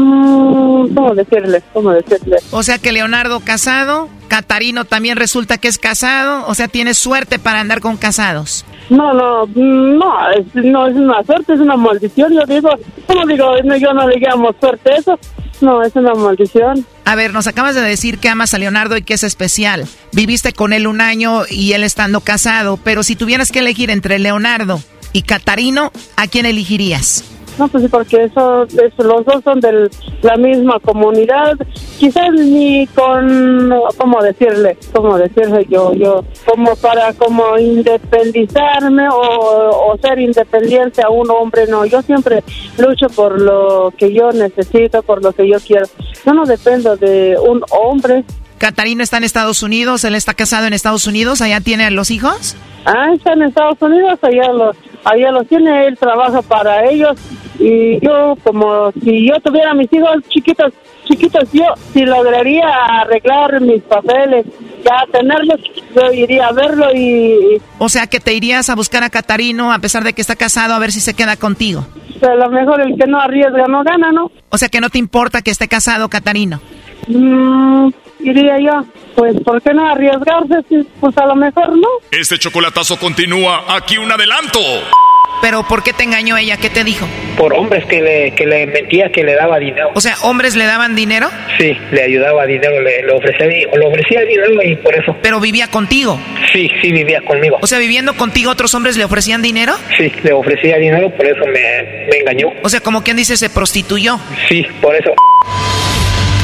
Mm, ¿Cómo decirle? ¿Cómo decirle? O sea que Leonardo casado, Catarino también resulta que es casado, o sea, tiene suerte para andar con casados. No, no, no, es, no es una suerte, es una maldición. Yo digo, ¿cómo digo? Yo no le llamo suerte eso. No, es una maldición. A ver, nos acabas de decir que amas a Leonardo y que es especial. Viviste con él un año y él estando casado, pero si tuvieras que elegir entre Leonardo y Catarino, ¿a quién elegirías? No, pues sí, porque eso, los dos son de la misma comunidad. Quizás ni con, ¿cómo decirle? ¿Cómo decirle yo? Yo, como para como independizarme o, o ser independiente a un hombre, no. Yo siempre lucho por lo que yo necesito, por lo que yo quiero. Yo no dependo de un hombre. Catarino está en Estados Unidos, él está casado en Estados Unidos, allá tiene los hijos. Ah, está en Estados Unidos, allá los, allá los tiene, él trabaja para ellos y yo como si yo tuviera mis hijos chiquitos, chiquitos, yo si lograría arreglar mis papeles, ya tenerlos, yo iría a verlo y... O sea que te irías a buscar a Catarino a pesar de que está casado a ver si se queda contigo. a lo mejor el que no arriesga no gana, ¿no? O sea que no te importa que esté casado Catarino. Mm, diría yo, pues ¿por qué no arriesgarse? Pues a lo mejor no. Este chocolatazo continúa, aquí un adelanto. Pero ¿por qué te engañó ella? ¿Qué te dijo? Por hombres que le, que le mentía que le daba dinero. O sea, ¿hombres le daban dinero? Sí, le ayudaba dinero, le, le ofrecía, le ofrecía dinero y por eso. ¿Pero vivía contigo? Sí, sí, vivía conmigo. O sea, viviendo contigo otros hombres le ofrecían dinero? Sí, le ofrecía dinero, por eso me, me engañó. O sea, como quien dice, se prostituyó. Sí, por eso.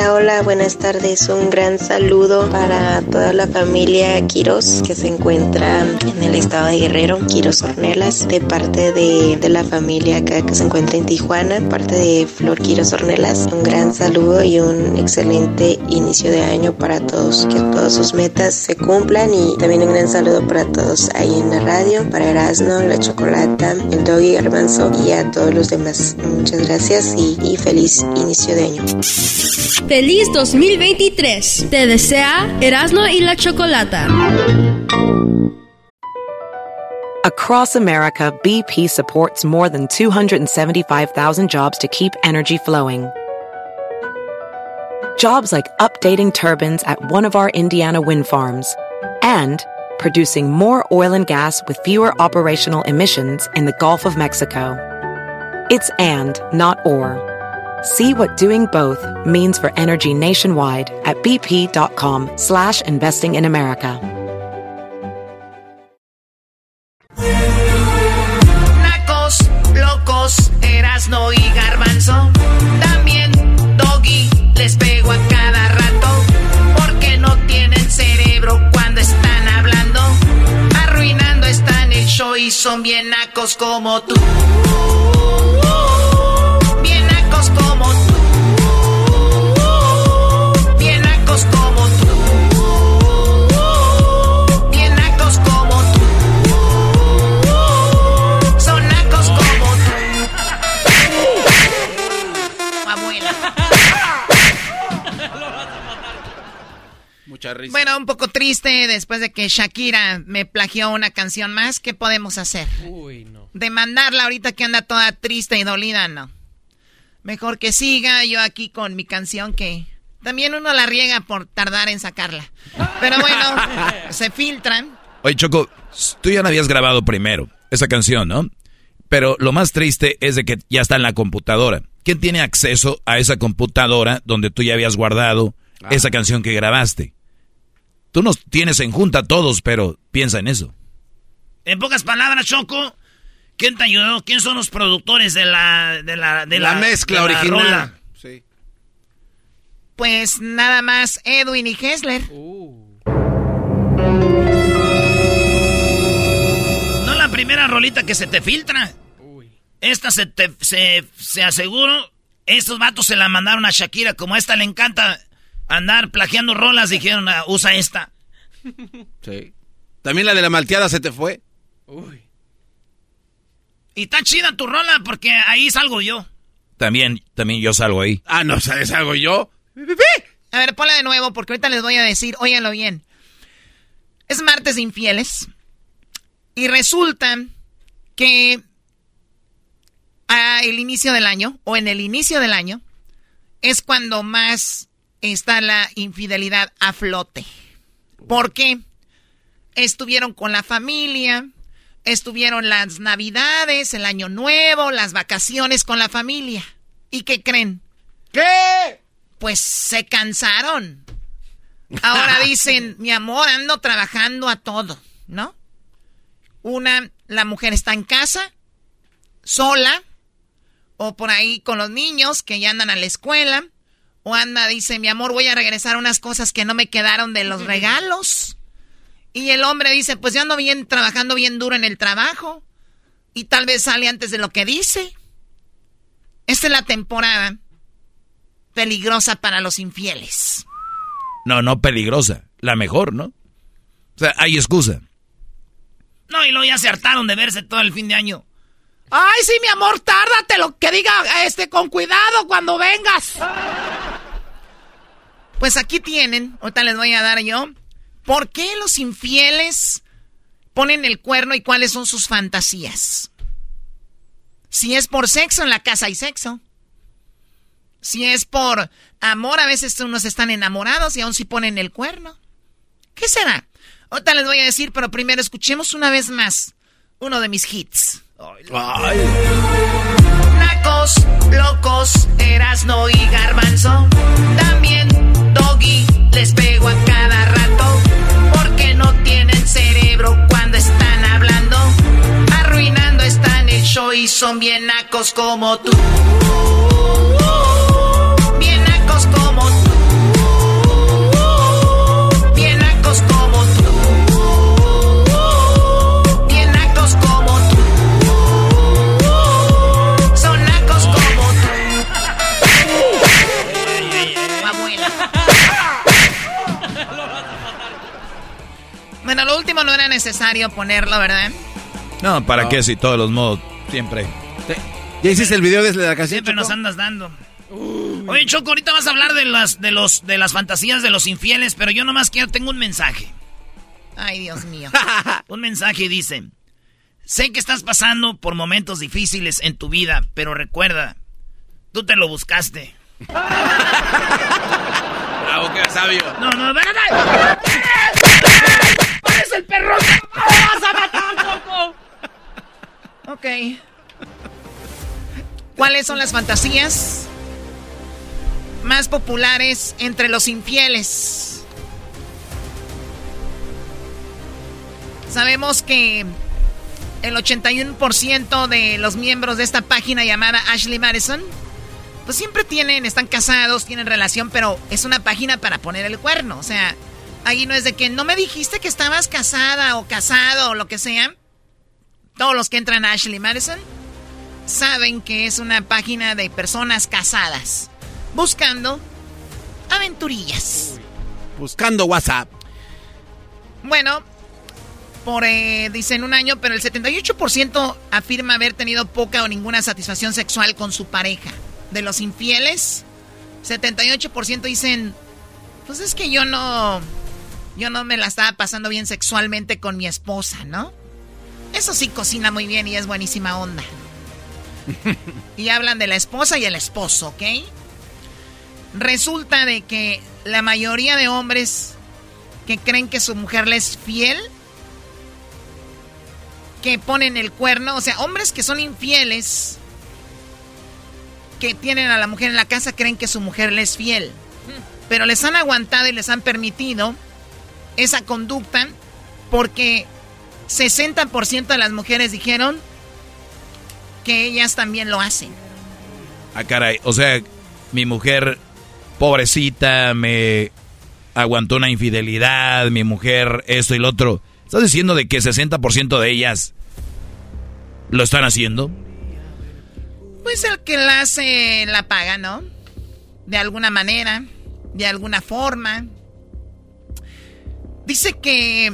Hola, hola, buenas tardes. Un gran saludo para toda la familia Quiros que se encuentra en el estado de Guerrero, Quiros Ornelas, de parte de, de la familia acá que se encuentra en Tijuana, parte de Flor Quiros Ornelas. Un gran saludo y un excelente inicio de año para todos. Que todas sus metas se cumplan y también un gran saludo para todos ahí en la radio, para Erasmo, la Chocolata, el Doggy Garbanzo y a todos los demás. Muchas gracias y feliz inicio de año. Feliz 2023. Te desea Erasmo y la Chocolata. Across America, BP supports more than 275,000 jobs to keep energy flowing. Jobs like updating turbines at one of our Indiana wind farms and producing more oil and gas with fewer operational emissions in the Gulf of Mexico. It's and, not or. See what doing both means for energy nationwide at bp.com slash investing in America. Nacos, locos, Erasno y Garbanzo. También Doggy les pego a cada rato. Porque no tienen cerebro cuando están hablando. Arruinando están el show y son bien nacos como tú. Bueno, un poco triste después de que Shakira me plagió una canción más. ¿Qué podemos hacer? Uy, no. Demandarla ahorita que anda toda triste y dolida, no. Mejor que siga yo aquí con mi canción que también uno la riega por tardar en sacarla. Pero bueno, se filtran. Oye, Choco, tú ya la habías grabado primero, esa canción, ¿no? Pero lo más triste es de que ya está en la computadora. ¿Quién tiene acceso a esa computadora donde tú ya habías guardado esa canción que grabaste? Tú nos tienes en junta todos, pero piensa en eso. En pocas palabras, Choco, ¿quién te ayudó? ¿Quién son los productores de la de la de la, mezcla de la original. rola? Sí. Pues nada más Edwin y Hessler. No la primera rolita que se te filtra. Esta se te se, se aseguro. Estos vatos se la mandaron a Shakira. Como a esta le encanta andar plagiando rolas, dijeron, "Ah, usa esta. Sí. También la de la malteada se te fue. Y está chida tu rola porque ahí salgo yo. También, también yo salgo ahí. Ah, no, ¿sabes algo yo? A ver, ponla de nuevo porque ahorita les voy a decir, óiganlo bien. Es martes de infieles. Y resulta que a el inicio del año, o en el inicio del año, es cuando más está la infidelidad a flote. ¿Por qué? Estuvieron con la familia, estuvieron las navidades, el año nuevo, las vacaciones con la familia. ¿Y qué creen? ¿Qué? Pues se cansaron. Ahora dicen, mi amor, ando trabajando a todo, ¿no? Una, la mujer está en casa, sola, o por ahí con los niños que ya andan a la escuela, o anda, dice, mi amor, voy a regresar unas cosas que no me quedaron de los regalos. Y el hombre dice, pues yo ando bien, trabajando bien duro en el trabajo, y tal vez sale antes de lo que dice. Esta es la temporada peligrosa para los infieles. No, no peligrosa. La mejor, ¿no? O sea, hay excusa. No, y luego ya se hartaron de verse todo el fin de año. Ay, sí, mi amor, tárdate lo que diga, este, con cuidado cuando vengas. Pues aquí tienen, ahorita les voy a dar yo, ¿por qué los infieles ponen el cuerno y cuáles son sus fantasías? Si es por sexo, en la casa hay sexo. Si es por amor, a veces unos están enamorados y aún si ponen el cuerno. ¿Qué será? Ahorita les voy a decir, pero primero escuchemos una vez más uno de mis hits. Ay. Nacos, locos, Erasno y Garbanzo. También Doggy les son bien nacos como tú. Bien nacos como tú. Bien nacos como tú. Bien nacos como tú. Son nacos como tú. Abuela. Bueno, lo último no era necesario ponerlo, ¿verdad? No, ¿para qué si todos los modos siempre? ¿Ya hiciste el video desde la canción? Siempre nos andas dando. Oye, Choco, ahorita vas a hablar de las, de los, de las fantasías de los infieles, pero yo nomás quiero, tengo un mensaje. Ay, Dios mío. un mensaje dice, sé que estás pasando por momentos difíciles en tu vida, pero recuerda, tú te lo buscaste. Bravo, qué sabio. No, no, ven, ven. ¡Eres el perro! ¡Vas a matar! Ok. ¿Cuáles son las fantasías más populares entre los infieles? Sabemos que el 81% de los miembros de esta página llamada Ashley Madison, pues siempre tienen, están casados, tienen relación, pero es una página para poner el cuerno. O sea, ahí no es de que no me dijiste que estabas casada o casado o lo que sea. Todos los que entran a Ashley Madison saben que es una página de personas casadas buscando aventurillas. Buscando WhatsApp. Bueno, por, eh, dicen un año, pero el 78% afirma haber tenido poca o ninguna satisfacción sexual con su pareja. De los infieles, 78% dicen, pues es que yo no, yo no me la estaba pasando bien sexualmente con mi esposa, ¿no? Eso sí cocina muy bien y es buenísima onda. y hablan de la esposa y el esposo, ¿ok? Resulta de que la mayoría de hombres que creen que su mujer les es fiel, que ponen el cuerno, o sea, hombres que son infieles, que tienen a la mujer en la casa, creen que su mujer les es fiel. Pero les han aguantado y les han permitido esa conducta porque 60% de las mujeres dijeron que ellas también lo hacen. Ah, caray. O sea, mi mujer, pobrecita, me aguantó una infidelidad, mi mujer, esto y lo otro. ¿Estás diciendo de que 60% de ellas lo están haciendo? Pues el que la hace la paga, ¿no? De alguna manera, de alguna forma. Dice que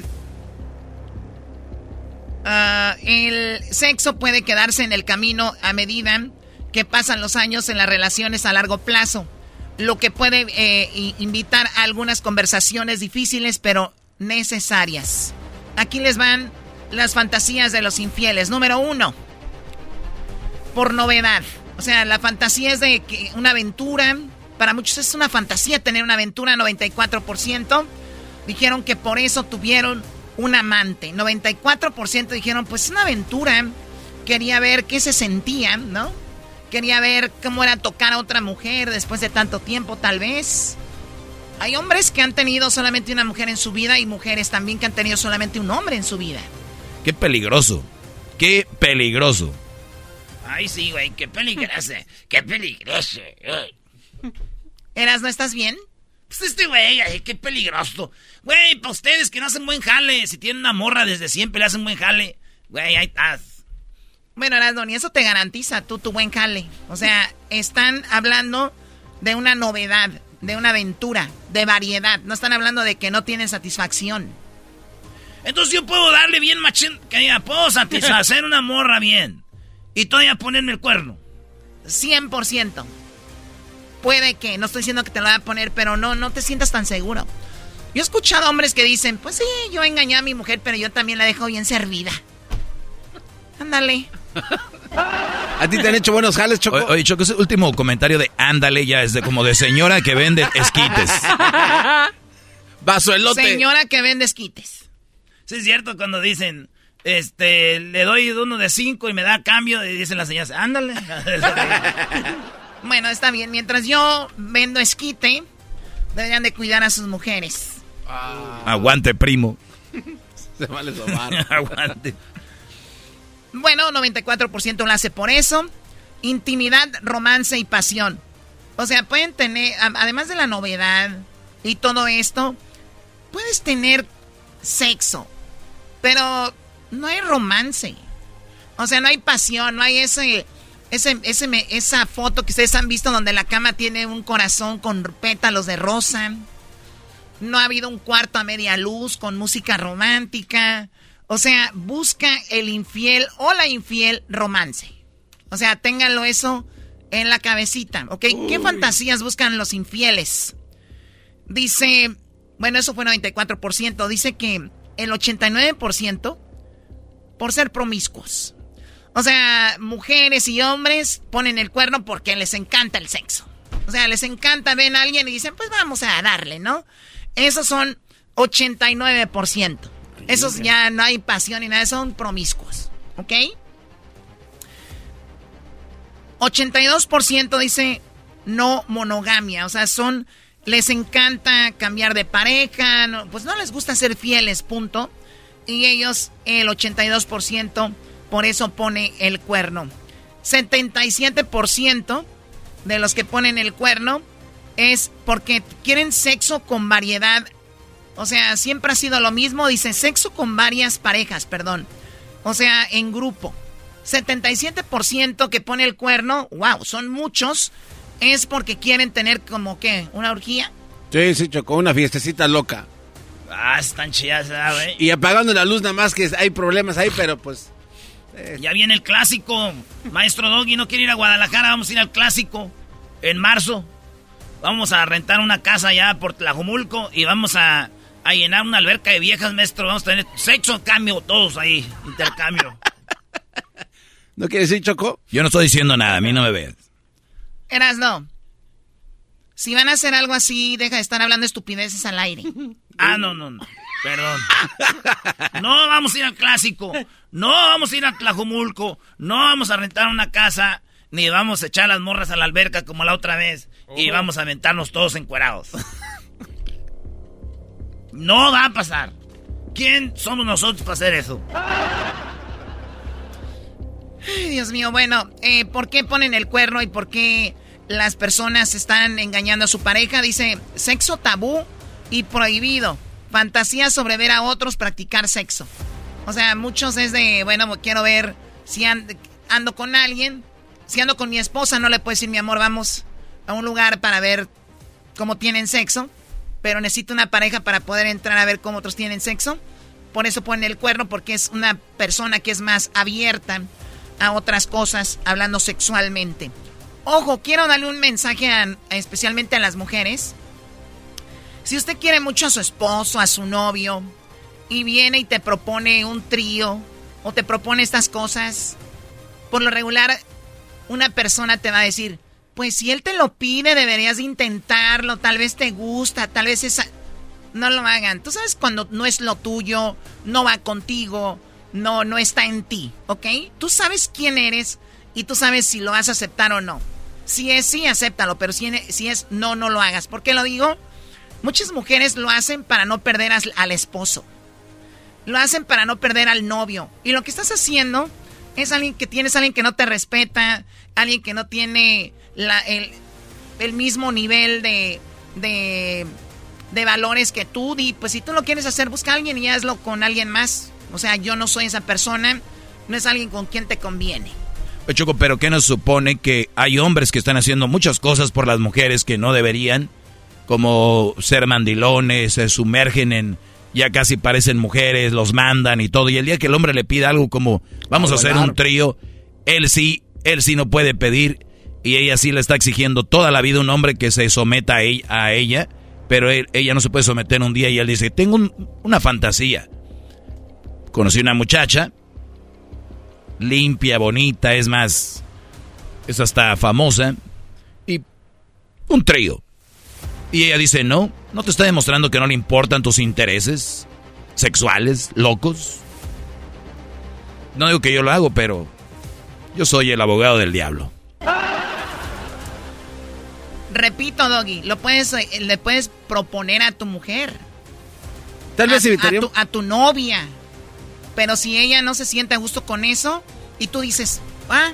uh, el sexo puede quedarse en el camino a medida que pasan los años en las relaciones a largo plazo, lo que puede eh, invitar a algunas conversaciones difíciles pero necesarias. Aquí les van las fantasías de los infieles. Número uno, por novedad. O sea, la fantasía es de que una aventura. Para muchos es una fantasía tener una aventura, 94%. Dijeron que por eso tuvieron un amante. 94% dijeron, pues es una aventura. Quería ver qué se sentían, ¿no? Quería ver cómo era tocar a otra mujer después de tanto tiempo, tal vez. Hay hombres que han tenido solamente una mujer en su vida y mujeres también que han tenido solamente un hombre en su vida. Qué peligroso. Qué peligroso. Ay, sí, güey, qué peligroso. qué peligroso. ¿Eras, no estás bien? Pues este güey, ay, qué peligroso. Güey, para ustedes que no hacen buen jale, si tienen una morra desde siempre le hacen buen jale. Güey, ahí estás. Bueno, Erasmo, ni eso te garantiza tú tu buen jale. O sea, están hablando de una novedad, de una aventura, de variedad. No están hablando de que no tienen satisfacción. Entonces yo puedo darle bien machín, que puedo satisfacer una morra bien. Y todavía ponerme el cuerno. 100%. Puede que, no estoy diciendo que te lo voy a poner, pero no, no te sientas tan seguro. Yo he escuchado hombres que dicen, pues sí, yo engañé a mi mujer, pero yo también la dejo bien servida. Ándale. ¿A ti te han hecho buenos jales, Choco? Oye, Choco, ese último comentario de ándale ya es de como de señora que vende esquites. Vaso elote. Señora que vende esquites. Sí, es cierto cuando dicen, este, le doy uno de cinco y me da cambio, y dicen las señoras, ándale. bueno, está bien. Mientras yo vendo esquite, deberían de cuidar a sus mujeres. Ah. Aguante, primo. Se vale tomar. Aguante. Bueno, 94% lo hace por eso. Intimidad, romance y pasión. O sea, pueden tener, además de la novedad y todo esto, puedes tener sexo, pero no hay romance. O sea, no hay pasión, no hay ese, ese, ese, esa foto que ustedes han visto donde la cama tiene un corazón con pétalos de rosa. No ha habido un cuarto a media luz con música romántica. O sea, busca el infiel o la infiel romance. O sea, ténganlo eso en la cabecita, ¿ok? ¿Qué fantasías buscan los infieles? Dice, bueno, eso fue 94%. Dice que el 89% por ser promiscuos. O sea, mujeres y hombres ponen el cuerno porque les encanta el sexo. O sea, les encanta, ven a alguien y dicen, pues vamos a darle, ¿no? Esos son 89%. Esos ya no hay pasión ni nada, son promiscuos. ¿Ok? 82% dice no monogamia. O sea, son. Les encanta cambiar de pareja. pues no les gusta ser fieles, punto. Y ellos, el 82%, por eso pone el cuerno. 77% de los que ponen el cuerno es porque quieren sexo con variedad. O sea, siempre ha sido lo mismo. Dice sexo con varias parejas, perdón. O sea, en grupo. 77% que pone el cuerno, wow, son muchos. Es porque quieren tener como que una orgía. Sí, sí, chocó una fiestecita loca. Ah, están chidas, güey. Y apagando la luz nada más que hay problemas ahí, pero pues... Eh. Ya viene el clásico. Maestro Doggy no quiere ir a Guadalajara, vamos a ir al clásico en marzo. Vamos a rentar una casa allá por Tlajumulco y vamos a, llenar una alberca de viejas, maestro. Vamos a tener sexo, cambio, todos ahí, intercambio. ¿No quieres decir, Choco? Yo no estoy diciendo nada, a mí no me veas. Eras no. Si van a hacer algo así, deja de estar hablando estupideces al aire. ah, no, no, no. Perdón. No vamos a ir al clásico. No vamos a ir a Tlajumulco. No vamos a rentar una casa. Ni vamos a echar las morras a la alberca como la otra vez. Y vamos a aventarnos todos encuerados. No va a pasar. ¿Quién somos nosotros para hacer eso? Ay, Dios mío, bueno, eh, ¿por qué ponen el cuerno y por qué las personas están engañando a su pareja? Dice, sexo tabú y prohibido. Fantasía sobre ver a otros practicar sexo. O sea, muchos es de, bueno, quiero ver si ando, con alguien. Si ando con mi esposa, no le puedo decir, mi amor, vamos a un lugar para ver cómo tienen sexo. Pero necesito una pareja para poder entrar a ver cómo otros tienen sexo. Por eso ponen el cuerno, porque es una persona que es más abierta a otras cosas hablando sexualmente. Ojo, quiero darle un mensaje especialmente a las mujeres. Si usted quiere mucho a su esposo, a su novio, y viene y te propone un trío, o te propone estas cosas, por lo regular, una persona te va a decir, pues si él te lo pide, deberías intentarlo, tal vez te gusta, tal vez esa... No lo hagan. Tú sabes cuando no es lo tuyo, no va contigo, no, no está en ti, ¿ok? Tú sabes quién eres y tú sabes si lo vas a aceptar o no. Si es sí, acéptalo, pero si, si es no, no lo hagas. ¿Por qué lo digo? Muchas mujeres lo hacen para no perder al, esposo. Lo hacen para no perder al novio. Y lo que estás haciendo es alguien que tienes alguien que no te respeta, alguien que no tiene el, el, mismo nivel de, de, de, valores que tú. Y pues si tú lo quieres hacer, busca a alguien y hazlo con alguien más. O sea, yo no soy esa persona, no es alguien con quien te conviene. Choco, pero ¿qué nos supone que hay hombres que están haciendo muchas cosas por las mujeres que no deberían? Como ser mandilones, se sumergen en, ya casi parecen mujeres, los mandan y todo. Y el día que el hombre le pida algo como, vamos a hacer un trío, él sí, él sí no puede pedir. Y ella sí le está exigiendo toda la vida un hombre que se someta a ella, pero ella no se puede someter un día y él dice, tengo una fantasía conocí una muchacha, limpia, bonita, es más, es hasta famosa, y un trío. Y ella dice, no, ¿No te está demostrando que no le importan tus intereses sexuales, locos? No digo que yo lo hago, pero yo soy el abogado del diablo. Repito, Doggy, lo puedes, eh, le puedes proponer a tu mujer. Tal vez a, tu, a tu novia. Pero si ella no se siente a gusto con eso y tú dices, ah,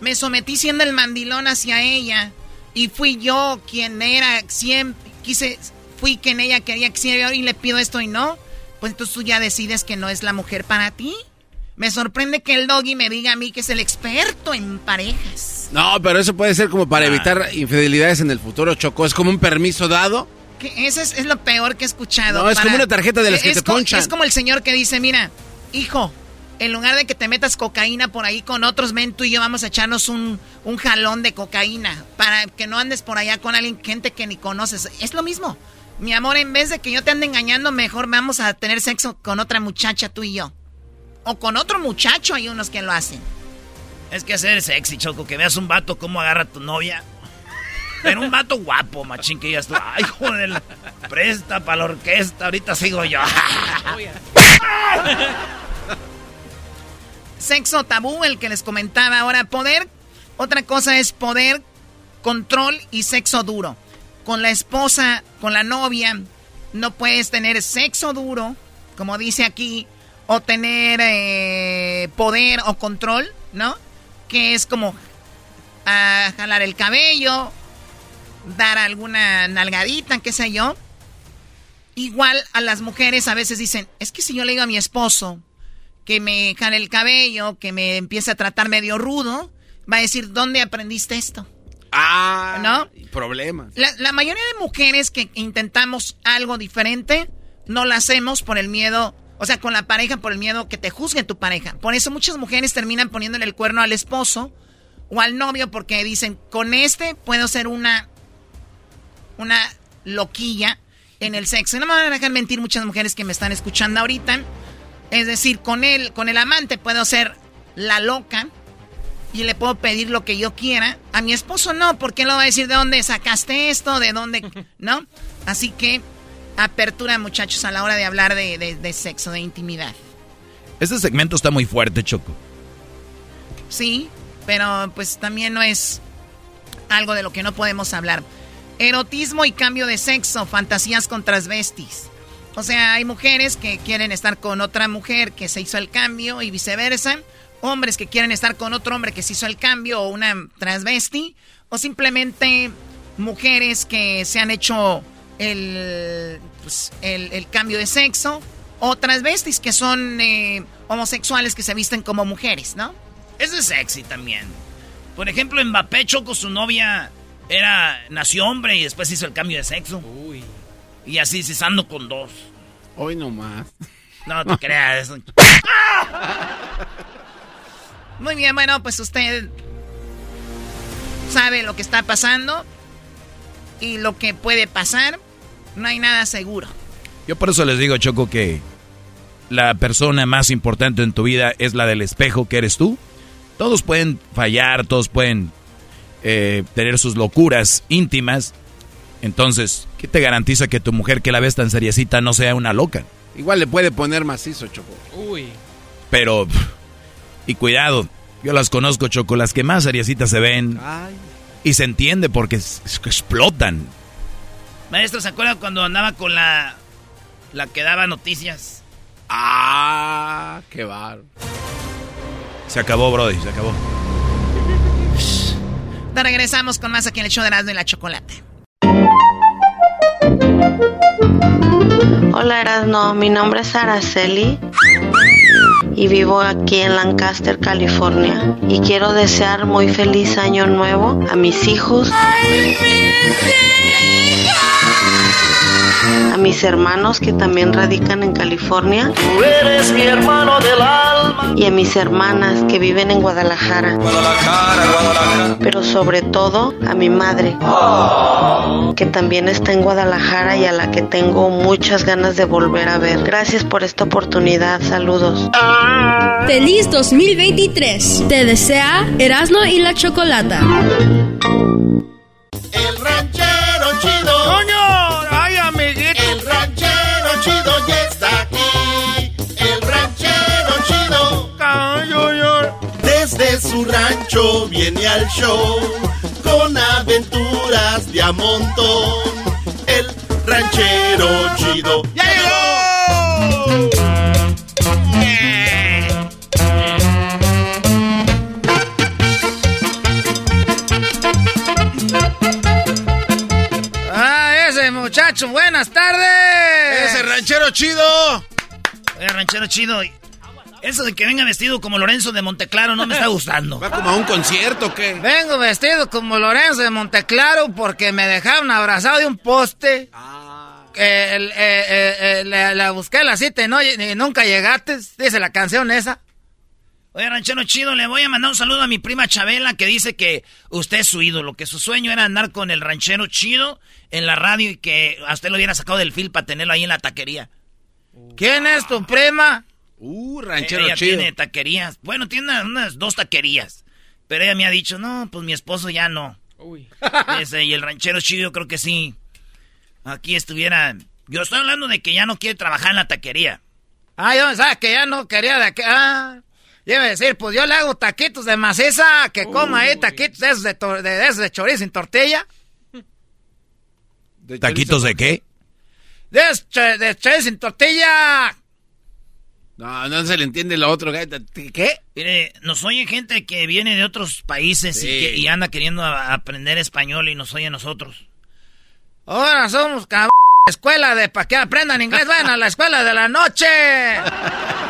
me sometí siendo el mandilón hacia ella y fui yo quien era siempre, quise, fui quien ella quería que sea y le pido esto y no, pues entonces tú ya decides que no es la mujer para ti. Me sorprende que el doggy me diga a mí que es el experto en parejas. No, pero eso puede ser como para ah. evitar infidelidades en el futuro, Choco. Es como un permiso dado. Que eso es, lo peor que he escuchado. No, es como una tarjeta de las que te ponchan. Es como el señor que dice, mira, hijo, en lugar de que te metas cocaína por ahí con otros, ven tú y yo vamos a echarnos un, un jalón de cocaína para que no andes por allá con alguien, gente que ni conoces. Es lo mismo. Mi amor, en vez de que yo te ande engañando, mejor vamos a tener sexo con otra muchacha, tú y yo. O con otro muchacho, hay unos que lo hacen. Es que hacer sexy, Choco, que veas un vato cómo agarra a tu novia. Pero un vato guapo, machín, que ya está. Ay, joder, presta para la orquesta, ahorita sigo yo. Sexo tabú, el que les comentaba ahora. Poder, otra cosa es poder, control y sexo duro. Con la esposa, con la novia, no puedes tener sexo duro, como dice aquí, o tener eh, poder o control, ¿no? Que es como a jalar el cabello, dar alguna nalgadita, qué sé yo. Igual a las mujeres a veces dicen, es que si yo le digo a mi esposo que me jale el cabello, que me empiece a tratar medio rudo, va a decir, ¿dónde aprendiste esto? Ah, ¿no? Problemas. La, la mayoría de mujeres que intentamos algo diferente, no lo hacemos por el miedo o sea, con la pareja por el miedo que te juzgue tu pareja. Por eso muchas mujeres terminan poniéndole el cuerno al esposo o al novio porque dicen, con este puedo ser una, una loquilla en el sexo. Y no me van a dejar mentir muchas mujeres que me están escuchando ahorita. Es decir, con él, con el amante puedo ser la loca y le puedo pedir lo que yo quiera. A mi esposo no, porque él lo va a decir de dónde sacaste esto, de dónde, ¿no? Así que apertura, muchachos, a la hora de hablar de, sexo, de intimidad. Este segmento está muy fuerte, Choco. Sí, pero pues también no es algo de lo que no podemos hablar. Erotismo y cambio de sexo, fantasías con transvestis. O sea, hay mujeres que quieren estar con otra mujer que se hizo el cambio y viceversa. Hombres que quieren estar con otro hombre que se hizo el cambio o una transvesti. O simplemente mujeres que se han hecho pues, el, el, cambio de sexo, o transvestis que son eh, homosexuales que se visten como mujeres, ¿no? Eso es sexy también. Por ejemplo, Mbappé Choco, su novia era nació hombre y después hizo el cambio de sexo. Uy. Y así cesando con dos. Hoy nomás. No te creas. Muy bien, bueno, pues usted sabe lo que está pasando y lo que puede pasar. No hay nada seguro. Yo por eso les digo, Choco, que la persona más importante en tu vida es la del espejo que eres tú. Todos pueden fallar, todos pueden eh, tener sus locuras íntimas. Entonces, ¿qué te garantiza que tu mujer que la ves tan seriecita no sea una loca? Igual le puede poner macizo, Choco. Uy. Pero, y cuidado, yo las conozco, Choco, las que más seriecitas se ven. Y se entiende porque explotan. Maestro, ¿se acuerda cuando andaba con la. la que daba noticias? Ah, qué bar. Se acabó, Brody, se acabó. Te regresamos con más aquí en el show de Erasmo y la Chocolate. Hola Erasmo, mi nombre es Araceli y vivo aquí en Lancaster, California. Y quiero desear muy feliz año nuevo a mis hijos a mis hermanos que también radican en California. Tú eres mi hermano del alma. Y a mis hermanas que viven en Guadalajara. Guadalajara, Guadalajara. Pero sobre todo a mi madre, que también está en Guadalajara y a la que tengo muchas ganas de volver a ver. Gracias por esta oportunidad. Saludos. Feliz 2023. Te desea Erasmo y la Chocolata. Su rancho viene al show con aventuras de a montón. El ranchero chido ¡Ya llegó! Ah, ese muchacho, buenas tardes. Ese ranchero chido. Oye, ranchero chido. Eso de que venga vestido como Lorenzo de Monteclaro no me está gustando. ¿Va como a un concierto o qué? Vengo vestido como Lorenzo de Monteclaro porque me dejaron abrazado de un poste. Eh, el- eh, eh, eh, le, le busqué la cita y, no, y nunca llegaste. Dice la canción esa. Oye, ranchero chido, le voy a mandar un saludo a mi prima Chabela que dice que usted es su ídolo, que su sueño era andar con el ranchero chido en la radio y que a usted lo hubiera sacado del fil para tenerlo ahí en la taquería. ¿Quién es tu prima? Uh, ranchero ella chido. tiene taquerías. Bueno, tiene unas, unas dos taquerías. Pero ella me ha dicho, no, pues mi esposo ya no. Dice, y el ranchero chido yo creo que sí. Aquí estuviera... Yo estoy hablando de que ya no quiere trabajar en la taquería. Ah, yo pensaba que ya no quería de. Ah, iba a decir, pues yo le hago taquitos de maciza, que coma ahí taquitos de esos de, tor- de, de esos de chorizo sin tortilla. ¿Taquitos de qué? De, de chorizo sin tortilla. No, no se le entiende lo otro. ¿Qué? Mire, nos oye gente que viene de otros países y, Sí. que- y anda queriendo a- aprender español y nos oye a nosotros. Ahora somos cabrón. Escuela de para que aprendan inglés, vayan a la escuela de la noche.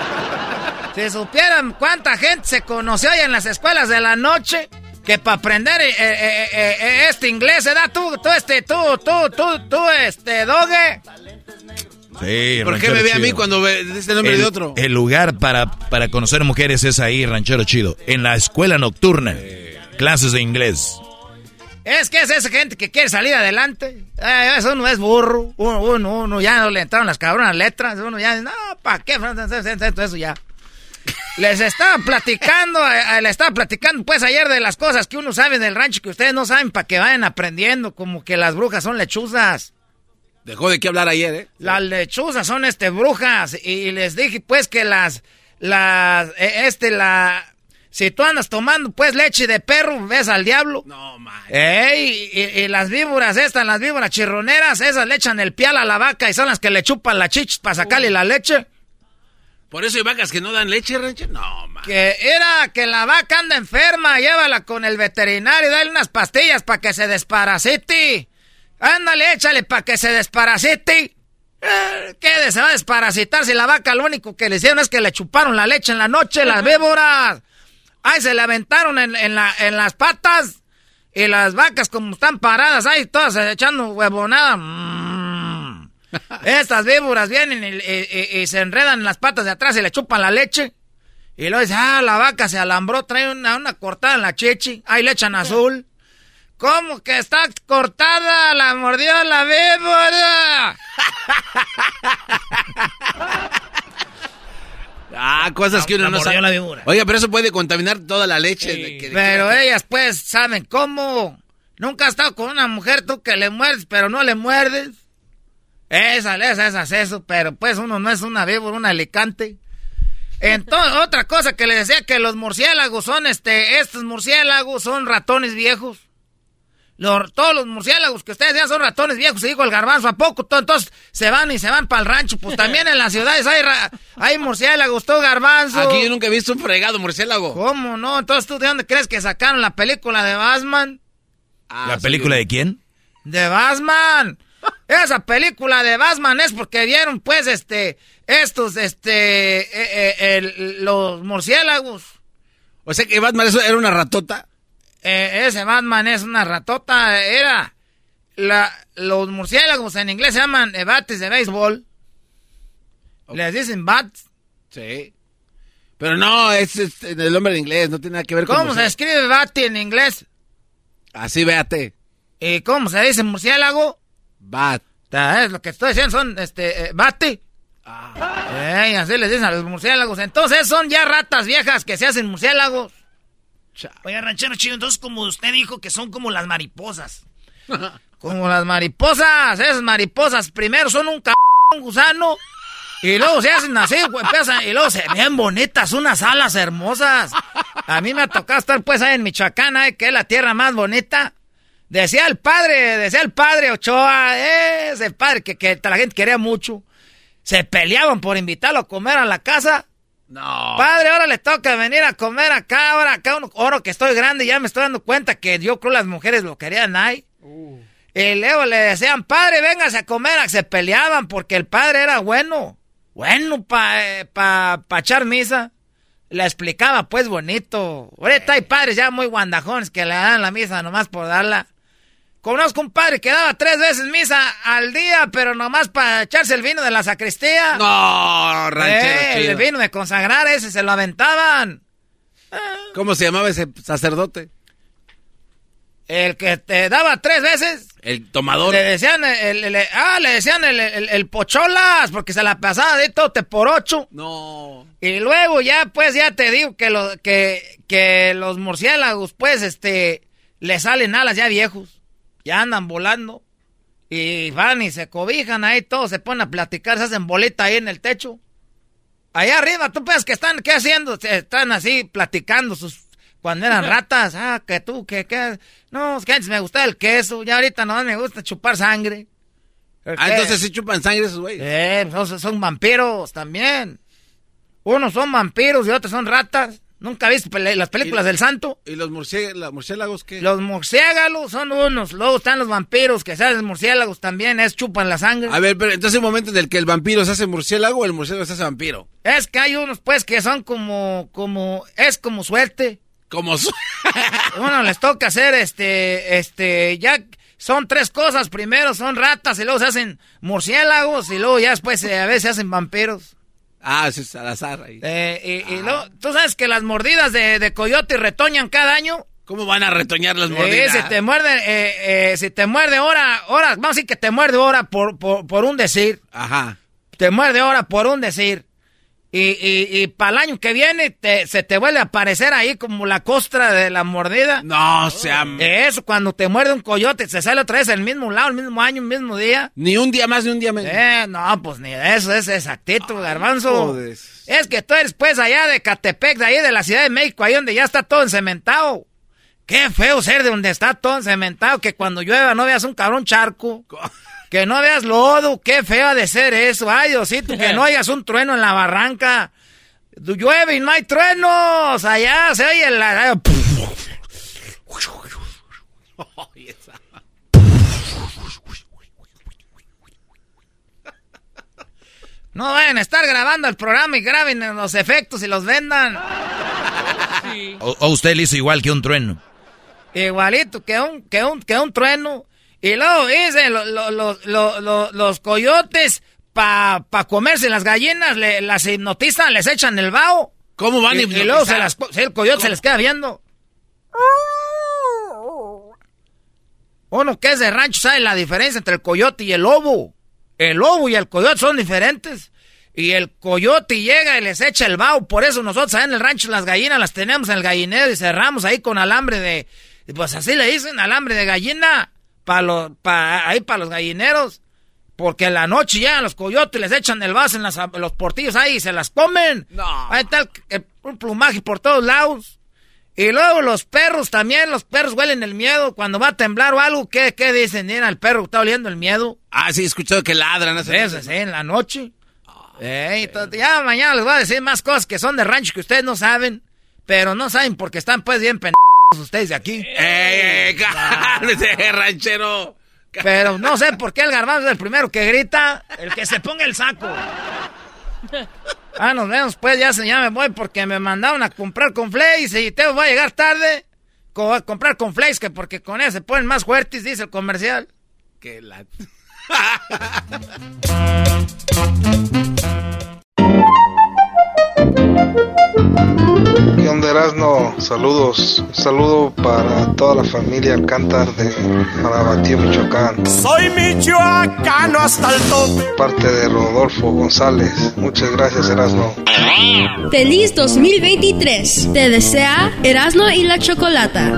Si supieran cuánta gente se conoció hoy en las escuelas de la noche, que para aprender eh, eh, eh, este inglés, ¿verdad? Tú, tú, este, tú, tú, tú, tú, este, doge. Sí, ¿Por qué me ve a mí cuando ve este nombre el, de otro? El lugar para, para conocer mujeres es ahí, ranchero chido. En la escuela nocturna. Clases de inglés. Es que es esa gente que quiere salir adelante. Eh, eso no es burro. Uno, uno, uno ya no le entraron las cabronas letras. Uno ya, no, ¿para qué? Eso ya. Les estaba platicando, eh, les estaba platicando pues ayer de las cosas que uno sabe del rancho que ustedes no saben para que vayan aprendiendo, como que las brujas son lechuzas. Dejó de qué hablar ayer, ¿eh? Las lechuzas son este brujas y les dije pues que las las eh, este la si tú andas tomando pues leche de perro ves al diablo. No, man. Ey, y, y las víboras estas, las víboras chirroneras, esas le echan el pial a la vaca y son las que le chupan la chichis para sacarle la leche. ¿Por eso hay vacas que no dan leche, ranchero? No, man. Que era que la vaca anda enferma, llévala con el veterinario dale unas pastillas para que se desparasite. Ándale, échale para que se desparasite. Eh, ¿Qué se va a desparasitar si la vaca lo único que le hicieron es que le chuparon la leche en la noche, las víboras? Ay, se le aventaron en, en la, en las patas. Y las vacas como están paradas ahí, todas echando huevonada. Mm. Estas víboras vienen y, y- y- y se enredan en las patas de atrás y le chupan la leche. Y luego dice, ah, la vaca se alambró, trae una, una cortada en la chichi. Ahí le echan azul. ¿Cómo que está cortada? La mordió la víbora. Ah, cosas que uno La no sabe. la víbora. Oiga, pero eso puede contaminar toda la leche. de que- de Pero que- ellas pues saben cómo. Nunca has estado con una mujer tú que le muerdes, pero no le muerdes. Esa, esa, esa es eso, pero pues uno no es una víbora, un alicante. Entonces, otra cosa que le decía que los murciélagos son este, estos murciélagos son ratones viejos. Los- todos los murciélagos que ustedes vean son ratones viejos, se dijo el garbanzo, ¿a poco? To- Entonces se van y se van para el rancho. Pues también en las ciudades hay, ra- hay murciélagos, todo garbanzo. Aquí yo nunca he visto un fregado murciélago. ¿Cómo no? Entonces, ¿tú de dónde crees que sacaron la película de Batman? ¿La película de quién? ¡De Batman! Esa película de Batman es porque vieron, pues, este, estos, este, eh, eh, el- los murciélagos. O sea que Batman eso era una ratota. Eh, ese Batman es una ratota, era... La, los murciélagos en inglés se llaman bates de béisbol. Les dicen bats. Sí. Pero no, es, es el nombre en inglés, no tiene nada que ver con. ¿Cómo se escribe bati en inglés? Así véate. ¿Y cómo se dice murciélago? Bat. Es lo que estoy diciendo, son este, eh, bate. Ey, así les dicen a los murciélagos. Entonces son ya ratas viejas que se hacen murciélagos. Oiga, ranchero chido, entonces como usted dijo que son como las mariposas. como las mariposas, esas mariposas primero son un c un gusano. Y luego se hacen así, empiezan, y luego se ven bonitas, unas alas hermosas. A mí me ha tocado estar pues ahí en Michoacán, ¿eh? que es la tierra más bonita. Decía el padre, decía el padre Ochoa, ese padre que, que la gente quería mucho. Se peleaban por invitarlo a comer a la casa. No. Padre, ahora le toca venir a comer acá, ahora acá, ahora que estoy grande, ya me estoy dando cuenta que yo creo las mujeres lo querían ahí. Uh. Y luego le decían, padre, véngase a comer, se peleaban porque el padre era bueno. Bueno, para eh, pa, pa echar misa. Le explicaba pues bonito. Ahorita hay padres ya muy guandajones que le dan la misa nomás por darla. Conozco un padre que daba tres veces misa al día, pero nomás para echarse el vino de la sacristía. No, ranchero eh, El vino de consagrar ese se lo aventaban. ¿Cómo se llamaba ese sacerdote? El que te daba tres veces. El tomador. Le decían, el, ah, le decían el, pocholas, porque se la pasaba de tote por ocho. No. Y luego ya, pues, ya te digo que, lo, que, que los murciélagos, pues, este, le salen alas ya viejos. Ya andan volando. Y van y se cobijan ahí, todos se ponen a platicar, se hacen bolita ahí en el techo. Allá arriba, tú ves que están, ¿qué haciendo? Están así platicando sus cuando eran ratas, ah, que tú, que, que. No, es que antes me gustaba el queso, ya ahorita no me gusta chupar sangre. Ah, entonces sí chupan sangre esos güeyes. Eh, son, vampiros también. Unos son vampiros y otros son ratas. ¿Nunca viste las películas del santo? ¿Y los murciélagos qué? Los murciélagos son unos. Luego están los vampiros que se hacen murciélagos también, es chupan la sangre. A ver, pero entonces un momento en el que el vampiro se hace murciélago o el murciélago se hace vampiro. Es que hay unos pues que son como, como, es como suerte. Como Bueno, les toca hacer este, este, ya son tres cosas. Primero son ratas y luego se hacen murciélagos y luego ya después eh, a veces se hacen vampiros. Ah, eso es al azar ahí. Eh, y, luego, ¿tú sabes que las mordidas de, coyote retoñan cada año? ¿Cómo van a retoñar las mordidas? si te muerde, eh, si te muerde ahora, ahora, vamos a decir que te muerde ahora por, por, por un decir. Ajá. Te muerde ahora por un decir. Y, y, y para el año que viene te, se te vuelve a aparecer ahí como la costra de la mordida. No, sea... Eso, cuando te muerde un coyote, se sale otra vez el mismo lado, el mismo año, el mismo día. Ni un día más, ni un día menos. Eh, no, pues ni eso, es exactito, garbanzo. Es que tú eres pues allá de Catepec, de ahí de la Ciudad de México, ahí donde ya está todo encementado. Qué feo ser de donde está todo encementado, que cuando llueva no veas un cabrón charco. Que no veas lodo, qué feo de ser eso. Ay, Diosito, que no hayas un trueno en la barranca. Llueve y no hay truenos. Allá se oye la... No vayan a estar grabando el programa y graben los efectos y los vendan. O, usted le hizo igual que un trueno. Igualito que un, que un, que un trueno. Y luego dicen los coyotes para pa comerse las gallinas, le, las hipnotizan, les echan el vaho. ¿Cómo van y, y luego se las, el coyote se les queda viendo. Uno que es de rancho sabe la diferencia entre el coyote y el lobo. El lobo y el coyote son diferentes. Y el coyote llega y les echa el vaho. Por eso nosotros en el rancho las gallinas las tenemos en el gallinero y cerramos ahí con alambre de... Pues así le dicen, alambre de gallina para los, ahí para los gallineros. Porque en la noche ya los coyotes les echan el vaso en, los portillos ahí y se las comen. No. Ahí está un plumaje por todos lados. Y luego los perros también, los perros huelen el miedo. Cuando va a temblar o algo, ¿qué, qué dicen? Mira, el perro está oliendo el miedo. Ah, sí, he escuchado que ladran. Sí, sí, en la noche. ya mañana les voy a decir más cosas que son de rancho que ustedes no saben. Pero no saben porque están pues bien pendejos ustedes de aquí. ¡Eh, eh ranchero! Pero no sé por qué el garbanzo es el primero que grita, el que se ponga el saco. Ah, nos vemos pues, ya, ya me voy porque me mandaron a comprar con flakes y te voy a llegar tarde. a comprar con flakes que porque con eso se ponen más fuertes, dice el comercial. Que la... ¿Qué onda, Erasno? Saludos. saludo para toda la familia Alcántar de Marabatío, Michoacán. Soy michoacano hasta el tope. Parte de Rodolfo González. Muchas gracias, Erasno. Feliz 2023. Te desea Erasno y la Chocolata.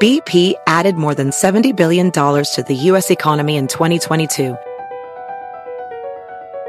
BP added more than $70 billion to the U.S. economy in 2022